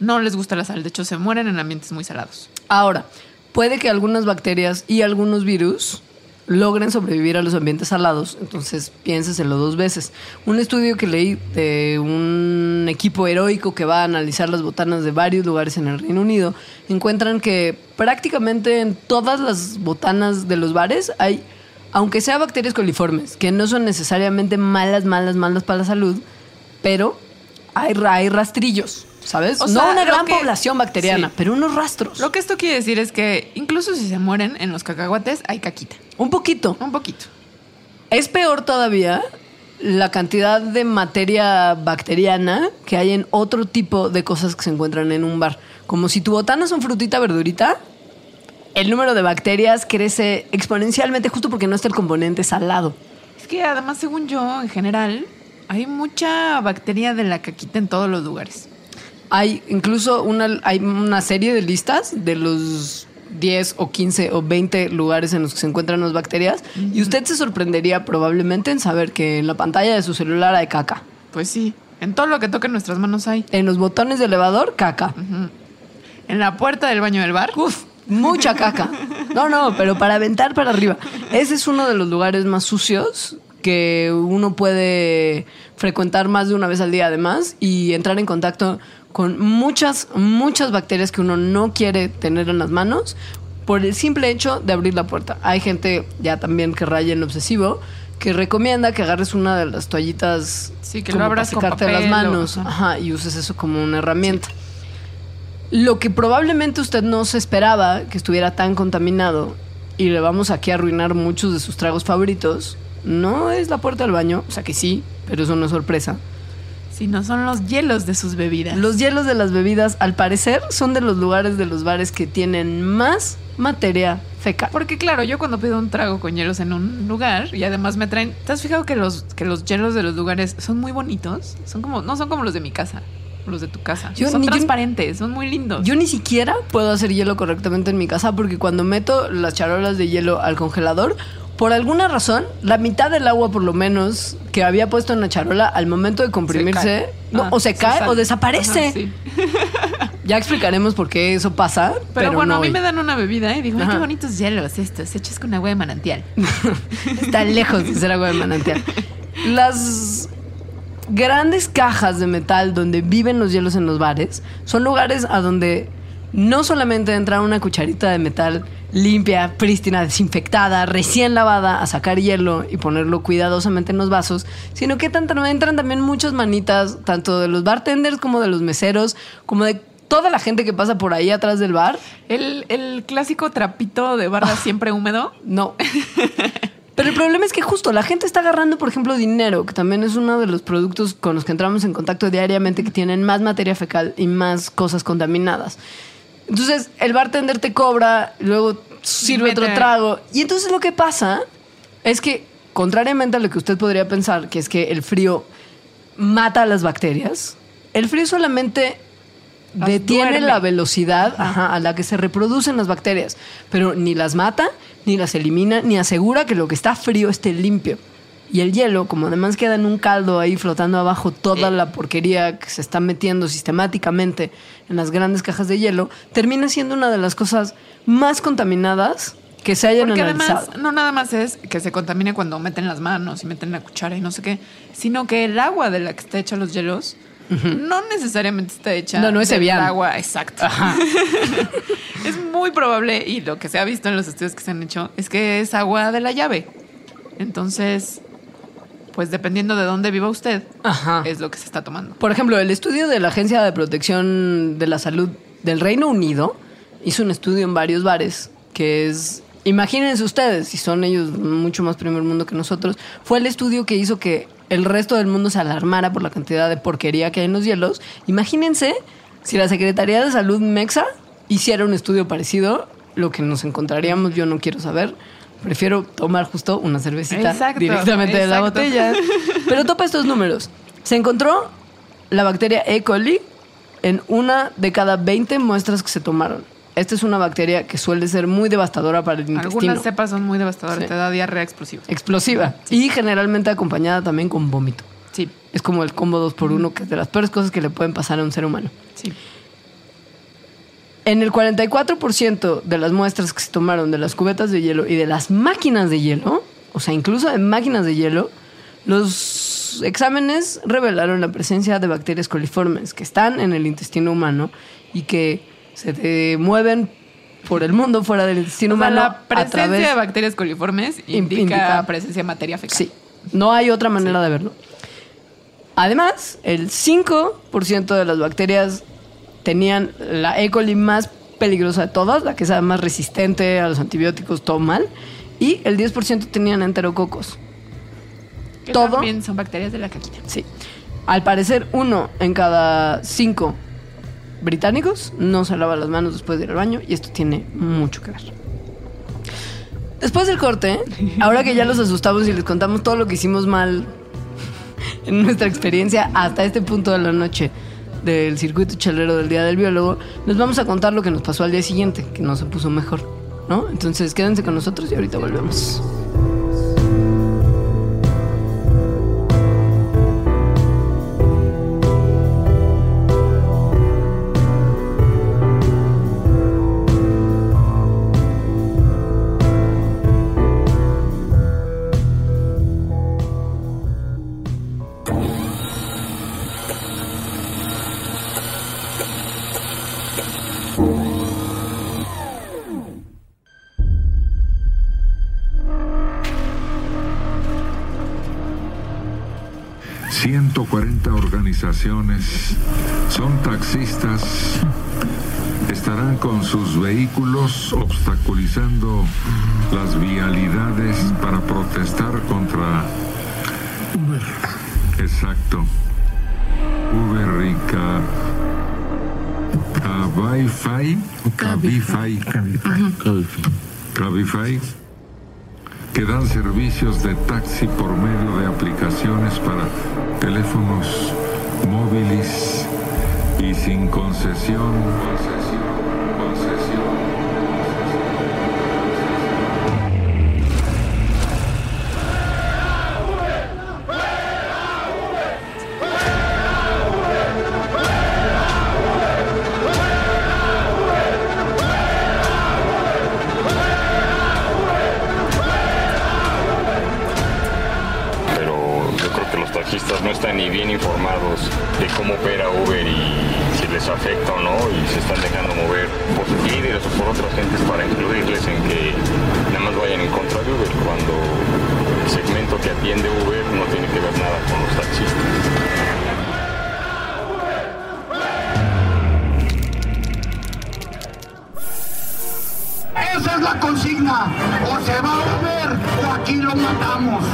no les gusta la sal. De hecho, se mueren en ambientes muy salados. Ahora, puede que algunas bacterias y algunos virus logren sobrevivir a los ambientes salados, entonces piénseselo dos veces. Un estudio que leí de un equipo heroico que va a analizar las botanas de varios lugares en el Reino Unido, encuentran que prácticamente en todas las botanas de los bares hay, aunque sea bacterias coliformes, que no son necesariamente malas, malas, malas para la salud, pero hay, hay rastrillos, ¿sabes? O no una gran que- población bacteriana, sí. pero unos rastros. Lo que esto quiere decir es que incluso si se mueren en los cacahuates, hay caquita. Un poquito. Un poquito. Es peor todavía la cantidad de materia bacteriana que hay en otro tipo de cosas que se encuentran en un bar. Como si tu botana son frutita, verdurita, el número de bacterias crece exponencialmente justo porque no está el componente salado. Es que además, según yo, en general, hay mucha bacteria de la caquita en todos los lugares. Hay incluso una, hay una serie de listas de los 10 o 15 o 20 lugares en los que se encuentran las bacterias y usted se sorprendería probablemente en saber que en la pantalla de su celular hay caca. Pues sí, en todo lo que toca en nuestras manos hay. En los botones de elevador, caca. En la puerta del baño del bar. Uf, mucha caca. No, no, pero para aventar para arriba. Ese es uno de los lugares más sucios que uno puede frecuentar más de una vez al día además y entrar en contacto con muchas, muchas bacterias que uno no quiere tener en las manos por el simple hecho de abrir la puerta. Hay gente ya también que raya en lo obsesivo que recomienda que agarres una de las toallitas Sí, que lo abras para con secarte papel las manos ajá, y uses eso como una herramienta. Lo que probablemente usted no se esperaba que estuviera tan contaminado y le vamos aquí a arruinar muchos de sus tragos favoritos, no es la puerta del baño, o sea que sí, pero eso no es sorpresa. Si no son los hielos de sus bebidas. Los hielos de las bebidas, al parecer, son de los lugares de los bares que tienen más materia fecal. Porque claro, yo cuando pido un trago con hielos en un lugar y además me traen, ¿te has fijado que los que los hielos de los lugares son muy bonitos? Son como no son como los de mi casa, los de tu casa. Yo son ni- yo- transparentes, son muy lindos. Yo ni siquiera puedo hacer hielo correctamente en mi casa porque cuando meto las charolas de hielo al congelador, por alguna razón, la mitad del agua por lo menos que había puesto en la charola al momento de comprimirse, no, Ah, o se cae sale. o desaparece. Ajá, sí. Ya explicaremos por qué eso pasa. Pero, Pero, bueno, no a mí hoy. me dan una bebida y digo, ay, qué bonitos hielos estos, hechos con agua de manantial. Está lejos de ser agua de manantial. Las grandes cajas de metal donde viven los hielos en los bares son lugares a donde no solamente entra una cucharita de metal limpia, prístina, desinfectada, recién lavada a sacar hielo y ponerlo cuidadosamente en los vasos, sino que entran también muchas manitas, tanto de los bartenders como de los meseros, como de toda la gente que pasa por ahí atrás del bar. El, el clásico trapito de barra siempre húmedo. No. Pero el problema es que justo la gente está agarrando, por ejemplo, dinero, que también es uno de los productos con los que entramos en contacto diariamente que tienen más materia fecal y más cosas contaminadas. Entonces, el bartender te cobra, luego sirve otro trago. Y entonces lo que pasa es que, contrariamente a lo que usted podría pensar, que es que el frío mata a las bacterias, el frío solamente detiene duerme. la velocidad ajá, a la que se reproducen las bacterias, pero ni las mata, ni las elimina, ni asegura que lo que está frío esté limpio. Y el hielo, como además queda en un caldo ahí flotando abajo toda la porquería que se está metiendo sistemáticamente en las grandes cajas de hielo, termina siendo una de las cosas más contaminadas que se hayan Porque además, analizado. no nada más es que se contamine cuando meten las manos y meten la cuchara y no sé qué, sino que el agua de la que está hecha los hielos no necesariamente está hecha No, no es del agua, exacto. es muy probable, y lo que se ha visto en los estudios que se han hecho, es que es agua de la llave. Entonces, pues dependiendo de dónde viva usted, Ajá. es lo que se está tomando. Por ejemplo, el estudio de la Agencia de Protección de la Salud del Reino Unido hizo un estudio en varios bares que es, imagínense ustedes, si son ellos mucho más primer mundo que nosotros, fue el estudio que hizo que el resto del mundo se alarmara por la cantidad de porquería que hay en los hielos. Imagínense si la Secretaría de Salud Mexa hiciera un estudio parecido, lo que nos encontraríamos yo no quiero saber. Prefiero tomar justo una cervecita Exacto, directamente de la botella. Pero topa estos números. Se encontró la bacteria E. coli en una de cada 20 muestras que se tomaron. Esta es una bacteria que suele ser muy devastadora para el intestino. Algunas cepas son muy devastadoras, Sí. te da diarrea explosiva. Explosiva. Y generalmente acompañada también con vómito. Sí, Es como el combo 2 por 1 que es de las peores cosas que le pueden pasar a un ser humano. sí. En el 44% de las muestras que se tomaron de las cubetas de hielo y de las máquinas de hielo, o sea, incluso de máquinas de hielo, los exámenes revelaron la presencia de bacterias coliformes que están en el intestino humano y que se mueven por el mundo fuera del intestino O sea, humano la a presencia través de bacterias coliformes indica, indica- presencia de materia fecal. Sí, no hay otra manera de verlo. Además, el 5% de las bacterias tenían la E. coli más peligrosa de todas, la que es más resistente a los antibióticos, todo mal, y el 10% tenían enterococos. Que todo. también son bacterias de la caquita. Sí. Al parecer, uno en cada cinco británicos no se lava las manos después de ir al baño y esto tiene mucho que ver. Después del corte, ahora que ya los asustamos y les contamos todo lo que hicimos mal en nuestra experiencia hasta este punto de la noche del circuito chelero del Día del Biólogo, les vamos a contar lo que nos pasó al día siguiente, que no se puso mejor, ¿no? Entonces quédense con nosotros y ahorita volvemos. ...140 organizaciones... ...son taxistas... estarán con sus vehículos obstaculizando las vialidades para protestar contra Uber. Exacto. Uber y Ca- Cabify. Cabify. Cabify. Que dan servicios de taxi por medio de aplicaciones para teléfonos móviles y sin concesión. Concesión. Están ni bien informados de cómo opera Uber y si les afecta o no y se están dejando mover por sus líderes o por otras gentes para incluirles en que nada más vayan en contra de Uber cuando el segmento que atiende Uber no tiene que ver nada con los taxistas. Esa es la consigna. O se va a Uber o aquí lo matamos.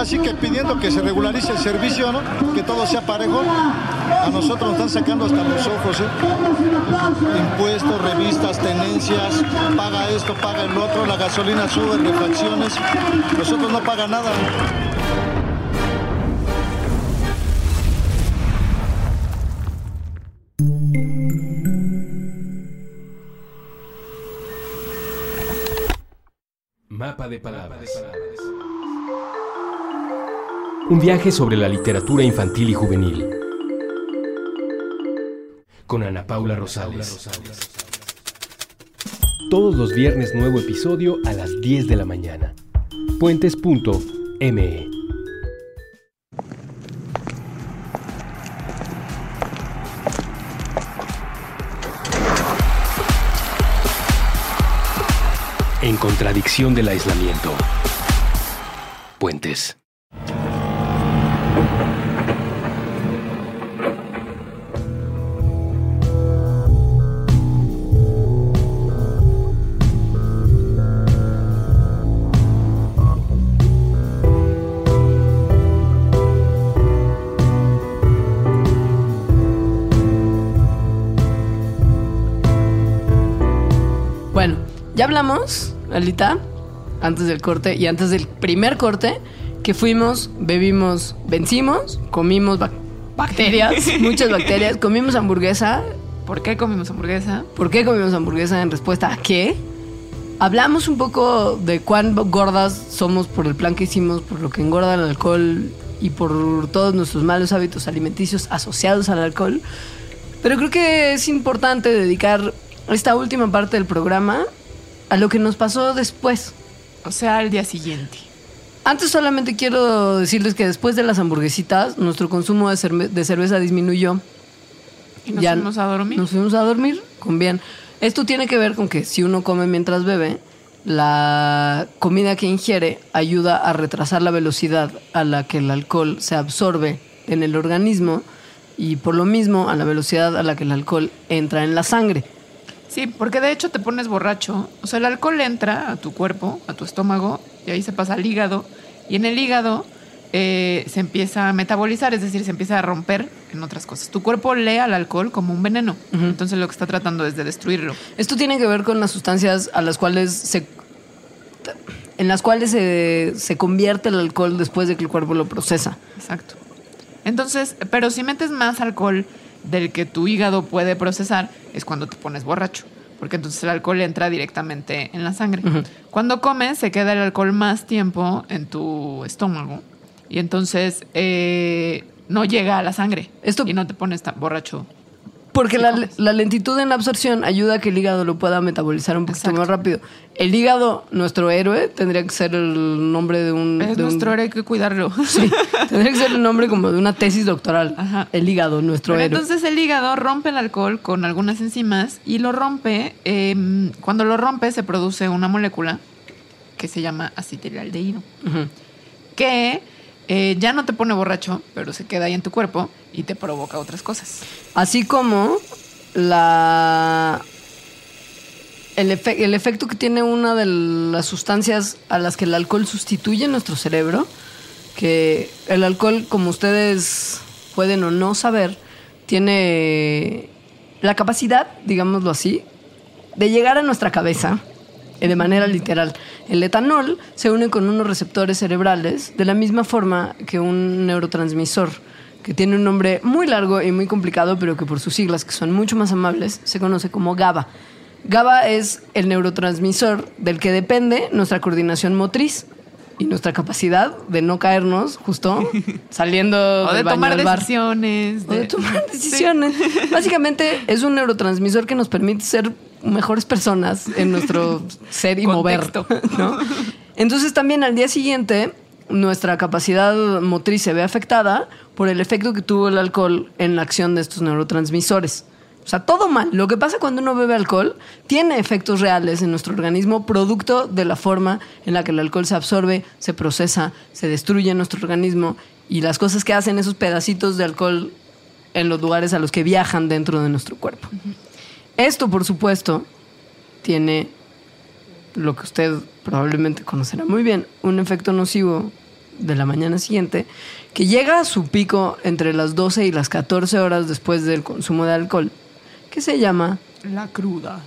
Ahora sí que pidiendo que se regularice el servicio, ¿no? Que todo sea parejo. A nosotros nos están sacando hasta los ojos, ¿eh? Impuestos, revistas, tenencias, paga esto, paga el otro, la gasolina sube, refacciones. Nosotros no paga nada. Mapa de palabras. Un viaje sobre la literatura infantil y juvenil. Con Ana Paula Rosales. Todos los viernes nuevo episodio a las 10 de la mañana. Puentes.me. En contradicción del aislamiento. Puentes. Ya hablamos, Alita, antes del corte y antes del primer corte, que fuimos, bebimos, vencimos, comimos bac- bacterias, muchas bacterias, comimos hamburguesa. ¿Por qué comimos hamburguesa? ¿Por qué comimos hamburguesa en respuesta a qué? Hablamos un poco de cuán gordas somos por el plan que hicimos, por lo que engorda el alcohol y por todos nuestros malos hábitos alimenticios asociados al alcohol. Pero creo que es importante dedicar esta última parte del programa a lo que nos pasó después. O sea, al día siguiente. Antes solamente quiero decirles que después de las hamburguesitas, nuestro consumo de, cerve- de cerveza disminuyó. Y nos Ya fuimos a dormir. Nos fuimos a dormir con bien. Esto tiene que ver con que si uno come mientras bebe, la comida que ingiere ayuda a retrasar la velocidad a la que el alcohol se absorbe en el organismo y por lo mismo a la velocidad a la que el alcohol entra en la sangre. Sí, porque de hecho te pones borracho. O sea, el alcohol entra a tu cuerpo, a tu estómago, y ahí se pasa al hígado. Y en el hígado eh, se empieza a metabolizar, es decir, se empieza a romper en otras cosas. Tu cuerpo lee al alcohol como un veneno. Entonces lo que está tratando es de destruirlo. Esto tiene que ver con las sustancias a las cuales se en las cuales se, se convierte el alcohol después de que el cuerpo lo procesa. Exacto. Entonces, pero si metes más alcohol del que tu hígado puede procesar, es cuando te pones borracho. Porque entonces el alcohol entra directamente en la sangre. Cuando comes, se queda el alcohol más tiempo en tu estómago. Y entonces eh, no llega a la sangre. Esto- y no te pones tan borracho. Porque la, la lentitud en la absorción ayuda a que el hígado lo pueda metabolizar un poquito Exacto. más rápido. El hígado, nuestro héroe, tendría que ser el nombre de un... Es de un- nuestro héroe, hay que cuidarlo. Sí, tendría que ser el nombre como de una tesis doctoral. Ajá. El hígado, nuestro Pero héroe. entonces el hígado rompe el alcohol con algunas enzimas y lo rompe. eh, cuando lo rompe se produce una molécula que se llama acetilaldehído, Ujú. que eh, ya no te pone borracho, pero se queda ahí en tu cuerpo y te provoca otras cosas. Así como la el, el efecto que tiene una de las sustancias a las que el alcohol sustituye en nuestro cerebro, que el alcohol, como ustedes pueden o no saber, tiene la capacidad, digámoslo así, de llegar a nuestra cabeza de manera literal. El etanol se une con unos receptores cerebrales de la misma forma que un neurotransmisor, que tiene un nombre muy largo y muy complicado, pero que por sus siglas, que son mucho más amables, se conoce como GABA. GABA es el neurotransmisor del que depende nuestra coordinación motriz y nuestra capacidad de no caernos justo saliendo O del de baño tomar al bar. decisiones. O de tomar decisiones. Básicamente es un neurotransmisor que nos permite ser mejores personas en nuestro ser y Contexto. mover. ¿no? Entonces también al día siguiente nuestra capacidad motriz se ve afectada por el efecto que tuvo el alcohol en la acción de estos neurotransmisores. O sea, todo mal. Lo que pasa cuando uno bebe alcohol tiene efectos reales en nuestro organismo, producto de la forma en la que el alcohol se absorbe, se procesa, se destruye en nuestro organismo y las cosas que hacen esos pedacitos de alcohol en los lugares a los que viajan dentro de nuestro cuerpo. Esto, por supuesto, tiene lo que usted probablemente conocerá muy bien, un efecto nocivo de la mañana siguiente que llega a su pico entre las 12 y las 14 horas después del consumo de alcohol, que se llama La cruda.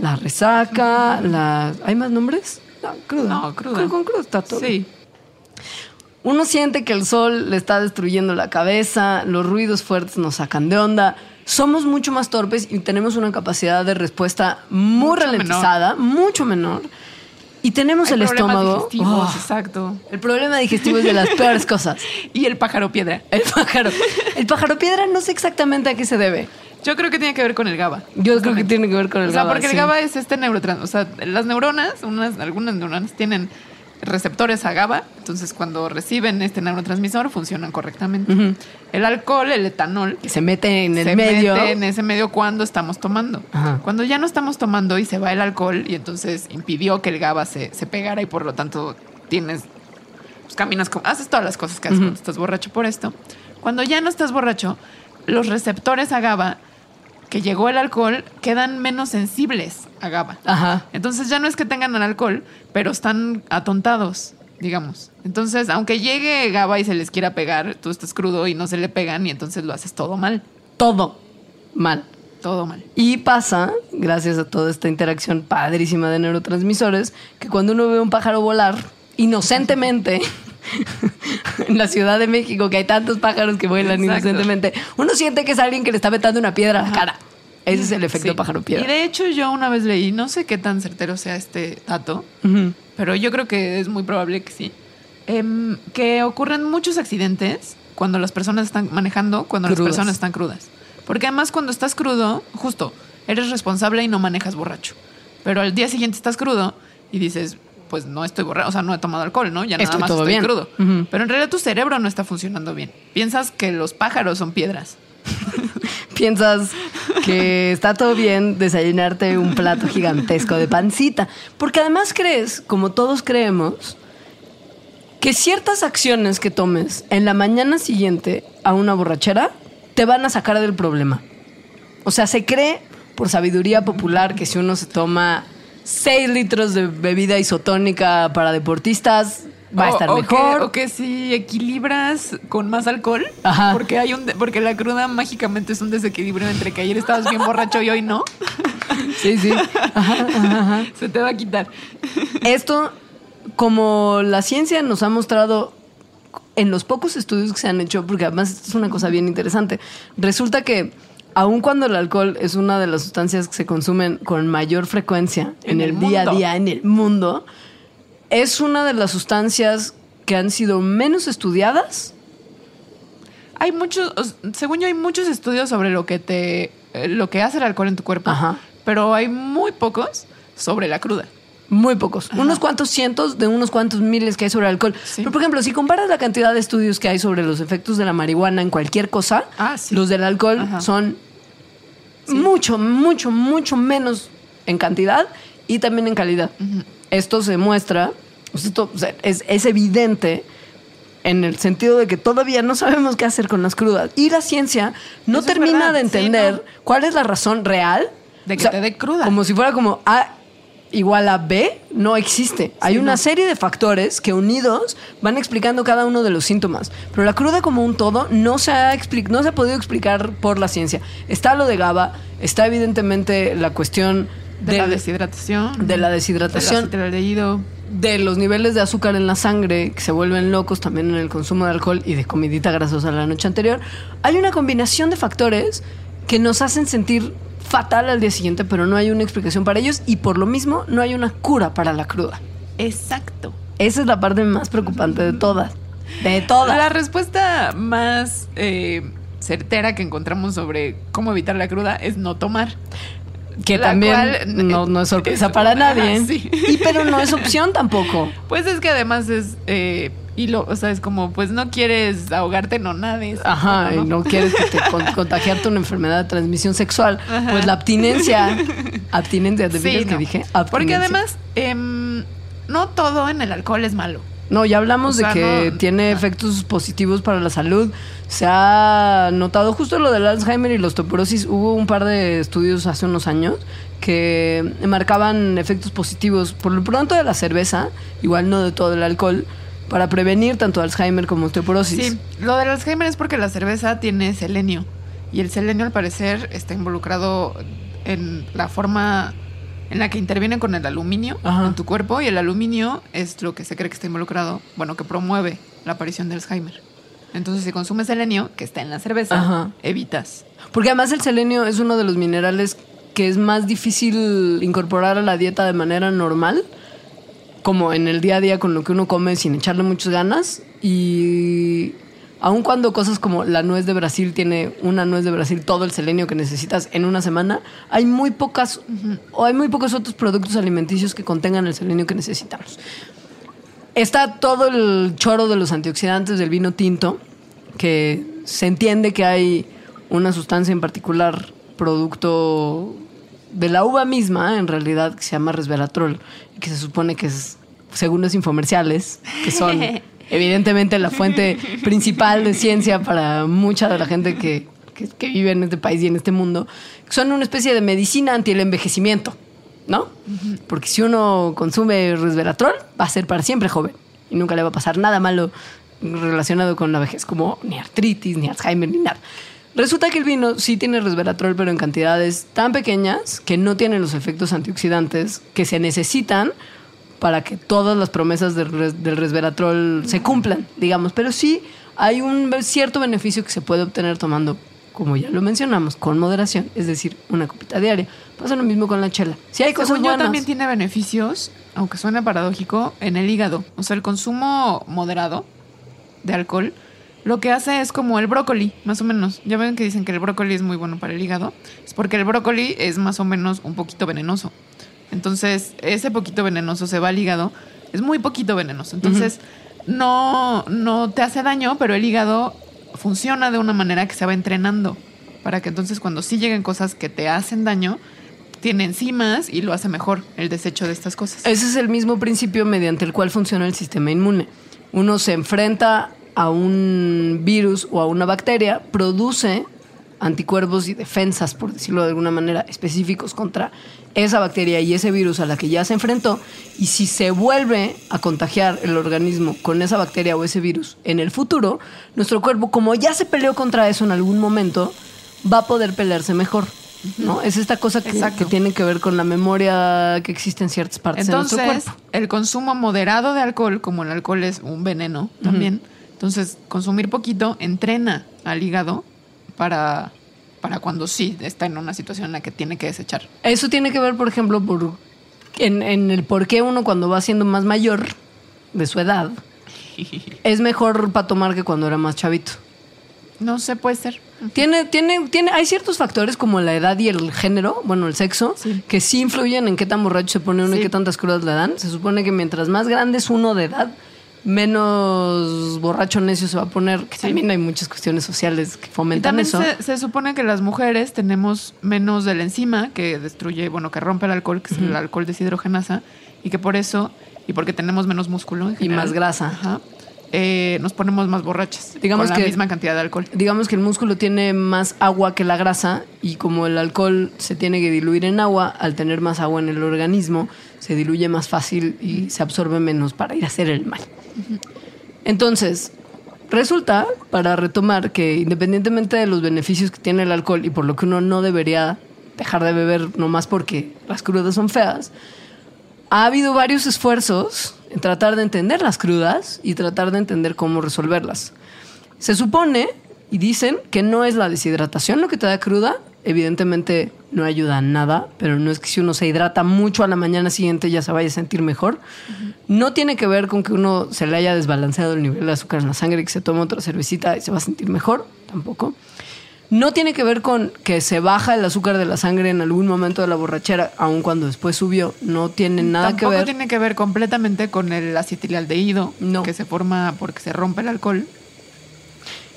la resaca, la... ¿Hay más nombres? No, cruda. No, cruda. Con, con cruda está todo. Sí. Uno siente que el sol le está destruyendo la cabeza, los ruidos fuertes nos sacan de onda. Somos mucho más torpes y tenemos una capacidad de respuesta muy Mucho ralentizada, mucho menor. Y tenemos Hay el estómago. Oh, exacto. el problema digestivo es de las peores cosas. Y el pájaro piedra. El pájaro. El pájaro piedra no sé exactamente a qué se debe. Yo creo que tiene que ver con el GABA. Yo creo que tiene que ver con el O sea, GABA, porque sí. el GABA es este neurotrans... O sea, las neuronas, unas, algunas neuronas tienen receptores a GABA, entonces cuando reciben este neurotransmisor funcionan correctamente. El alcohol, el etanol, Que se mete en el se medio. mete en ese medio cuando estamos tomando. Ajá. Cuando ya no estamos tomando y se va el alcohol y entonces impidió que el GABA se, se pegara y por lo tanto tienes, pues caminas, como, haces todas las cosas que haces cuando estás borracho por esto. Cuando ya no estás borracho, los receptores a GABA que llegó el alcohol quedan menos sensibles a GABA. Ajá. Entonces ya no es que tengan el alcohol, pero están atontados, digamos. Entonces, aunque llegue GABA y se les quiera pegar, tú estás crudo y no se le pegan y entonces lo haces todo mal. Todo mal. Todo mal. Y pasa, gracias a toda esta interacción padrísima de neurotransmisores, que cuando uno ve un pájaro volar inocentemente en la Ciudad de México, que hay tantos pájaros que vuelan Exacto. inocentemente, uno siente que es alguien que le está metiendo una piedra a la cara. Ese es el efecto Sí. pájaro piedra. Y de hecho yo una vez leí, no sé qué tan certero sea este dato, pero yo creo que es muy probable que sí, em, que ocurren muchos accidentes cuando las personas están manejando, cuando Crudas. las personas están crudas. Porque además cuando estás crudo, justo, eres responsable y no manejas borracho. Pero al día siguiente estás crudo y dices, pues no estoy borracho, o sea, no he tomado alcohol, ¿no? Ya nada Estoy más todo estoy bien. crudo. Pero en realidad tu cerebro no está funcionando bien. Piensas que los pájaros son piedras. Piensas que está todo bien desayunarte un plato gigantesco de pancita. Porque además crees, como todos creemos, que ciertas acciones que tomes en la mañana siguiente a una borrachera te van a sacar del problema. O sea, se cree por sabiduría popular que si uno se toma 6 litros de bebida isotónica para deportistas, va a estar o mejor. Que, o que si equilibras con más alcohol, Ajá. porque hay un porque la cruda mágicamente es un desequilibrio entre que ayer estabas bien borracho y hoy no, Sí, sí. Ajá, ajá, ajá. se te va a quitar. Esto, como la ciencia nos ha mostrado en los pocos estudios que se han hecho, porque además esto es una cosa bien interesante, resulta que aun cuando el alcohol es una de las sustancias que se consumen con mayor frecuencia en, En el, el día a día en el mundo, es una de las sustancias que han sido menos estudiadas. Hay muchos, os- según yo hay muchos estudios sobre lo que te eh, lo que hace el alcohol en tu cuerpo, Ajá. pero hay muy pocos sobre la cruda. Muy pocos. Unos cuantos cientos de unos cuantos miles que hay sobre el alcohol. Sí. Pero, por ejemplo, si comparas la cantidad de estudios que hay sobre los efectos de la marihuana en cualquier cosa, Ah, sí. los del alcohol Ajá. son mucho, mucho, mucho menos en cantidad y también en calidad. Esto se muestra, pues esto es, es evidente en el sentido de que todavía no sabemos qué hacer con las crudas. Y la ciencia no Eso termina de sí, entender no. cuál es la razón real De que te dé cruda. Como si fuera como A igual a B, no existe. Hay una no. serie de factores que unidos van explicando cada uno de los síntomas. Pero la cruda como un todo no se ha, no se ha podido explicar por la ciencia. Está lo de GABA, está evidentemente la cuestión De, de, la deshidratación. de la deshidratación. De la de los niveles de azúcar en la sangre que se vuelven locos también en el consumo de alcohol y de comidita grasosa la noche anterior, hay una combinación de factores que nos hacen sentir fatal al día siguiente, pero no hay una explicación para ellos y por lo mismo no hay una cura para la cruda. Exacto. Esa es la parte más preocupante de todas. De todas. La respuesta más eh, certera que encontramos sobre cómo evitar la cruda es no tomar. que la también cual, no, no es sorpresa es- para ajá, nadie. sí. Y pero no es opción tampoco. Pues es que además es. Eh, y lo, o sea, es como, pues no quieres ahogarte, no nades. Ajá, y no quieres que te con- contagiarte una enfermedad de transmisión sexual. Pues la abstinencia. Abstinencia, ¿te Sí, fijas que no. dije? Porque además, em, no todo en el alcohol es malo. No, ya hablamos O sea, de que no- tiene efectos positivos para la salud. Se ha notado justo lo del Alzheimer y la osteoporosis. Hubo un par de estudios hace unos años que marcaban efectos positivos, por lo pronto de la cerveza, igual no de todo el alcohol, para prevenir tanto Alzheimer como osteoporosis. Sí, lo del Alzheimer es porque la cerveza tiene selenio. Y el selenio, al parecer, está involucrado en la forma en la que interviene con el aluminio Ajá. en tu cuerpo. Y el aluminio es lo que se cree que está involucrado, bueno, que promueve la aparición de Alzheimer. Entonces, si consumes selenio, que está en la cerveza, Ajá. evitas. Porque además el selenio es uno de los minerales que es más difícil incorporar a la dieta de manera normal, como en el día a día con lo que uno come sin echarle muchas ganas. Y aun cuando cosas como la nuez de Brasil tiene una nuez de Brasil todo el selenio que necesitas en una semana, hay muy pocas o hay muy pocos otros productos alimenticios que contengan el selenio que necesitamos. Está todo el choro de los antioxidantes del vino tinto, que se entiende que hay una sustancia en particular, producto de la uva misma, en realidad, que se llama resveratrol, que se supone que es, según los infomerciales, que son evidentemente la fuente principal de ciencia para mucha de la gente que, que- que vive en este país y en este mundo, son una especie de medicina anti el envejecimiento, ¿no? Porque si uno consume resveratrol, va a ser para siempre joven y nunca le va a pasar nada malo relacionado con la vejez, como ni artritis, ni Alzheimer, ni nada. Resulta que el vino sí tiene resveratrol, pero en cantidades tan pequeñas que no tienen los efectos antioxidantes que se necesitan para que todas las promesas del, res- del resveratrol se cumplan, digamos. Pero sí hay un cierto beneficio que se puede obtener tomando, como ya lo mencionamos, con moderación, es decir, una copita diaria. Pasa lo mismo con la chela. Si hay cosas buenas. también tiene beneficios, aunque suene paradójico, en el hígado. O sea, el consumo moderado de alcohol lo que hace es como el brócoli, más o menos. Ya ven que dicen que el brócoli es muy bueno para el hígado. Es porque el brócoli es más o menos un poquito venenoso. Entonces, ese poquito venenoso se va al hígado. Es muy poquito venenoso. Entonces, no, no te hace daño, pero el hígado funciona de una manera que se va entrenando. Para que entonces cuando sí lleguen cosas que te hacen daño, tiene enzimas y lo hace mejor el desecho de estas cosas. Ese es el mismo principio mediante el cual funciona el sistema inmune. Uno se enfrenta a un virus o a una bacteria, produce anticuerpos y defensas, por decirlo de alguna manera, específicos contra esa bacteria y ese virus a la que ya se enfrentó. Y si se vuelve a contagiar el organismo con esa bacteria o ese virus en el futuro, nuestro cuerpo, como ya se peleó contra eso en algún momento, va a poder pelearse mejor. ¿no? Es esta cosa que, tiene que ver con la memoria que existe en ciertas partes de nuestro cuerpo. el consumo moderado de alcohol, como el alcohol es un veneno también, entonces consumir poquito entrena al hígado para, para cuando sí está en una situación en la que tiene que desechar. Eso tiene que ver, por ejemplo, por, en, en el por qué uno cuando va siendo más mayor de su edad es mejor para tomar que cuando era más chavito. No sé, puede ser. Tiene, tiene, tiene, hay ciertos factores como la edad y el género, bueno, el sexo, Sí. que sí influyen en qué tan borracho se pone uno y qué tantas crudas le dan. Se supone que mientras más grande es uno de edad, menos borracho necio se va a poner. Que también hay muchas cuestiones sociales que Y fomentan también eso. se, se supone que las mujeres tenemos menos de la enzima que destruye, bueno, que rompe el alcohol, que es el alcohol deshidrogenasa, y que por eso, y porque tenemos menos músculo en Y más grasa. ajá, eh, nos ponemos más borrachas. Digamos con la misma cantidad de alcohol. Digamos que el músculo tiene más agua que la grasa y como el alcohol se tiene que diluir en agua, al tener más agua en el organismo, se diluye más fácil y se absorbe menos para ir a hacer el mal. Entonces, resulta, para retomar, que independientemente de los beneficios que tiene el alcohol y por lo que uno no debería dejar de beber nomás porque las crudas son feas, ha habido varios esfuerzos en tratar de entender las crudas y tratar de entender cómo resolverlas. Se supone y dicen que no es la deshidratación lo que te da cruda. Evidentemente no ayuda a nada, pero no es que si uno se hidrata mucho a la mañana siguiente ya se vaya a sentir mejor. No tiene que ver con que uno se le haya desbalanceado el nivel de azúcar en la sangre y que se tome otra cervecita y se va a sentir mejor, tampoco. No tiene que ver con que se baja el azúcar de la sangre en algún momento de la borrachera, aun cuando después subió. No tiene nada Tampoco que ver. tiene que ver completamente con el acetilaldehído, No. que se forma porque se rompe el alcohol.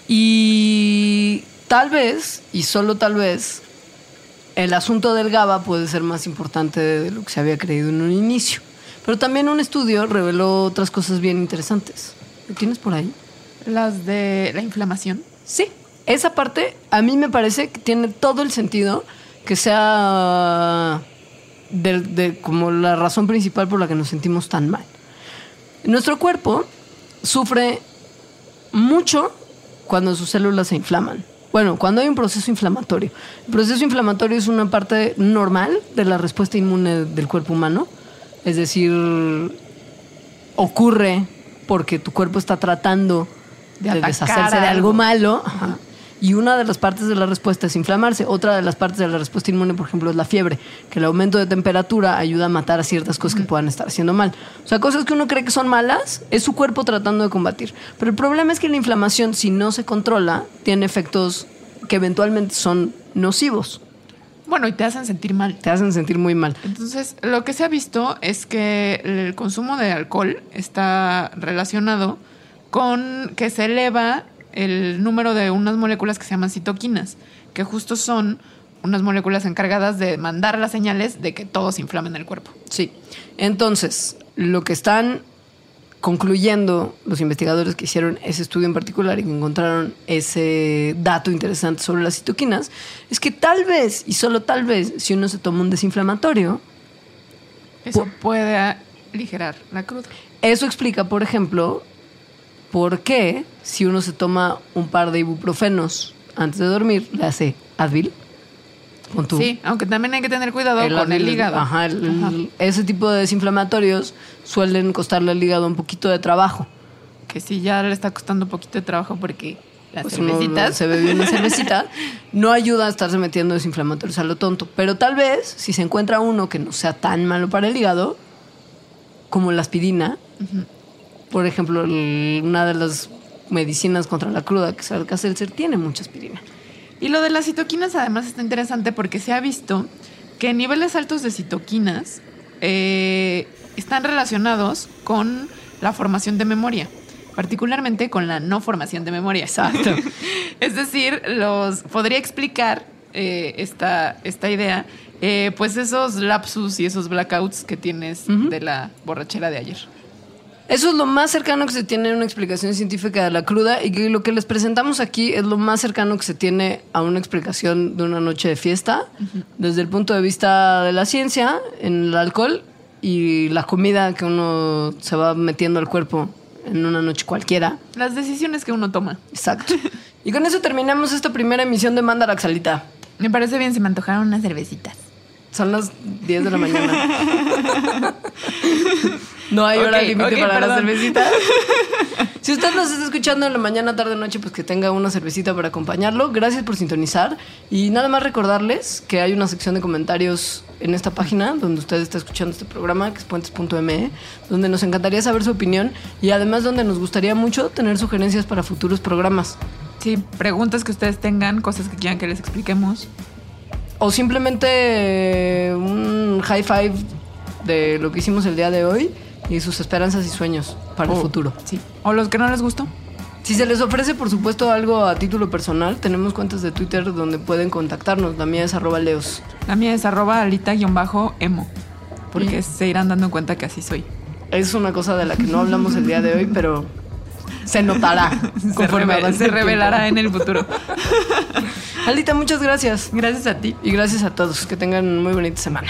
Y tal vez, y solo tal vez, el asunto del GABA puede ser más importante de lo que se había creído en un inicio. Pero también un estudio reveló otras cosas bien interesantes. ¿Lo tienes por ahí? Las de la inflamación. Sí. Esa parte a mí me parece que tiene todo el sentido que sea de, de- como la razón principal por la que nos sentimos tan mal. Nuestro cuerpo sufre mucho cuando sus células se inflaman. Bueno, cuando hay un proceso inflamatorio. El proceso inflamatorio es una parte normal de la respuesta inmune del cuerpo humano. Es decir, ocurre porque tu cuerpo está tratando De de, deshacerse de algo algo. malo. ajá, Y una de las partes de la respuesta es inflamarse. Otra de las partes de la respuesta inmune, por ejemplo, es la fiebre, que el aumento de temperatura ayuda a matar a ciertas cosas que puedan estar haciendo mal. O sea, cosas que uno cree que son malas, es su cuerpo tratando de combatir. Pero el problema es que la inflamación, si no se controla, tiene efectos que eventualmente son nocivos. Bueno, y te hacen sentir mal. Te hacen sentir muy mal. Entonces, lo que se ha visto es que el consumo de alcohol está relacionado con que se eleva el número de unas moléculas que se llaman citoquinas, que justo son unas moléculas encargadas de mandar las señales de que todo se en el cuerpo. Sí. Entonces, lo que están concluyendo los investigadores que hicieron ese estudio en particular y que encontraron ese dato interesante sobre las citoquinas es que tal vez, y solo tal vez, si uno se toma un desinflamatorio, Eso puede aligerar la cruda. eso explica, por ejemplo, por qué si uno se toma un par de ibuprofenos antes de dormir, le hace Advil. Con tu Sí, aunque también hay que tener cuidado con el hígado. Ajá, el- el- ese tipo de desinflamatorios suelen costarle al hígado un poquito de trabajo. Que sí, ya le está costando un poquito de trabajo porque las Pues cervecitas... se bebe una cervecita, no ayuda a estarse metiendo desinflamatorios a lo tonto. Pero tal vez, si se encuentra uno que no sea tan malo para el hígado, como la aspirina, por ejemplo, el- una de las medicinas contra la cruda, que es el Alka-Seltzer, tiene mucha aspirina. Y lo de las citoquinas además está interesante porque se ha visto que niveles altos de citoquinas eh, están relacionados con la formación de memoria, particularmente con la no formación de memoria. Exacto. es decir, los podría explicar eh, esta, esta idea, eh, pues esos lapsus y esos blackouts que tienes de la borrachera de ayer. Eso es lo más cercano que se tiene a una explicación científica de la cruda y que lo que les presentamos aquí es lo más cercano que se tiene a una explicación de una noche de fiesta desde el punto de vista de la ciencia, en el alcohol y la comida que uno se va metiendo al cuerpo en una noche cualquiera. Las decisiones que uno toma. Exacto. Y con eso terminamos esta primera emisión de Mandaraxalita. Me parece bien, se me antojaron unas cervecitas. Son las 10 de la mañana. No hay hora límite para la cervecita. Si usted nos está escuchando en la mañana, tarde, noche, pues que tenga una cervecita para acompañarlo. Gracias por sintonizar. Y nada más recordarles que hay una sección de comentarios en esta página donde usted está escuchando este programa, que es puentes.me, donde nos encantaría saber su opinión y además donde nos gustaría mucho tener sugerencias para futuros programas. Sí, preguntas que ustedes tengan, cosas que quieran que les expliquemos. O simplemente un high five de lo que hicimos el día de hoy y sus esperanzas y sueños para el O- futuro. Sí. O los que no les gustó. Si se les ofrece, por supuesto, algo a título personal, tenemos cuentas de Twitter donde pueden contactarnos. La mía es arroba leos. La mía es arroba alita-emo. Porque se irán dando cuenta que así soy. Es una cosa de la que no hablamos el día de hoy, pero se notará Se, conforme se tiempo. revelará en el futuro. Alita, muchas gracias. Gracias a ti. Y gracias a todos. Que tengan muy bonita semana.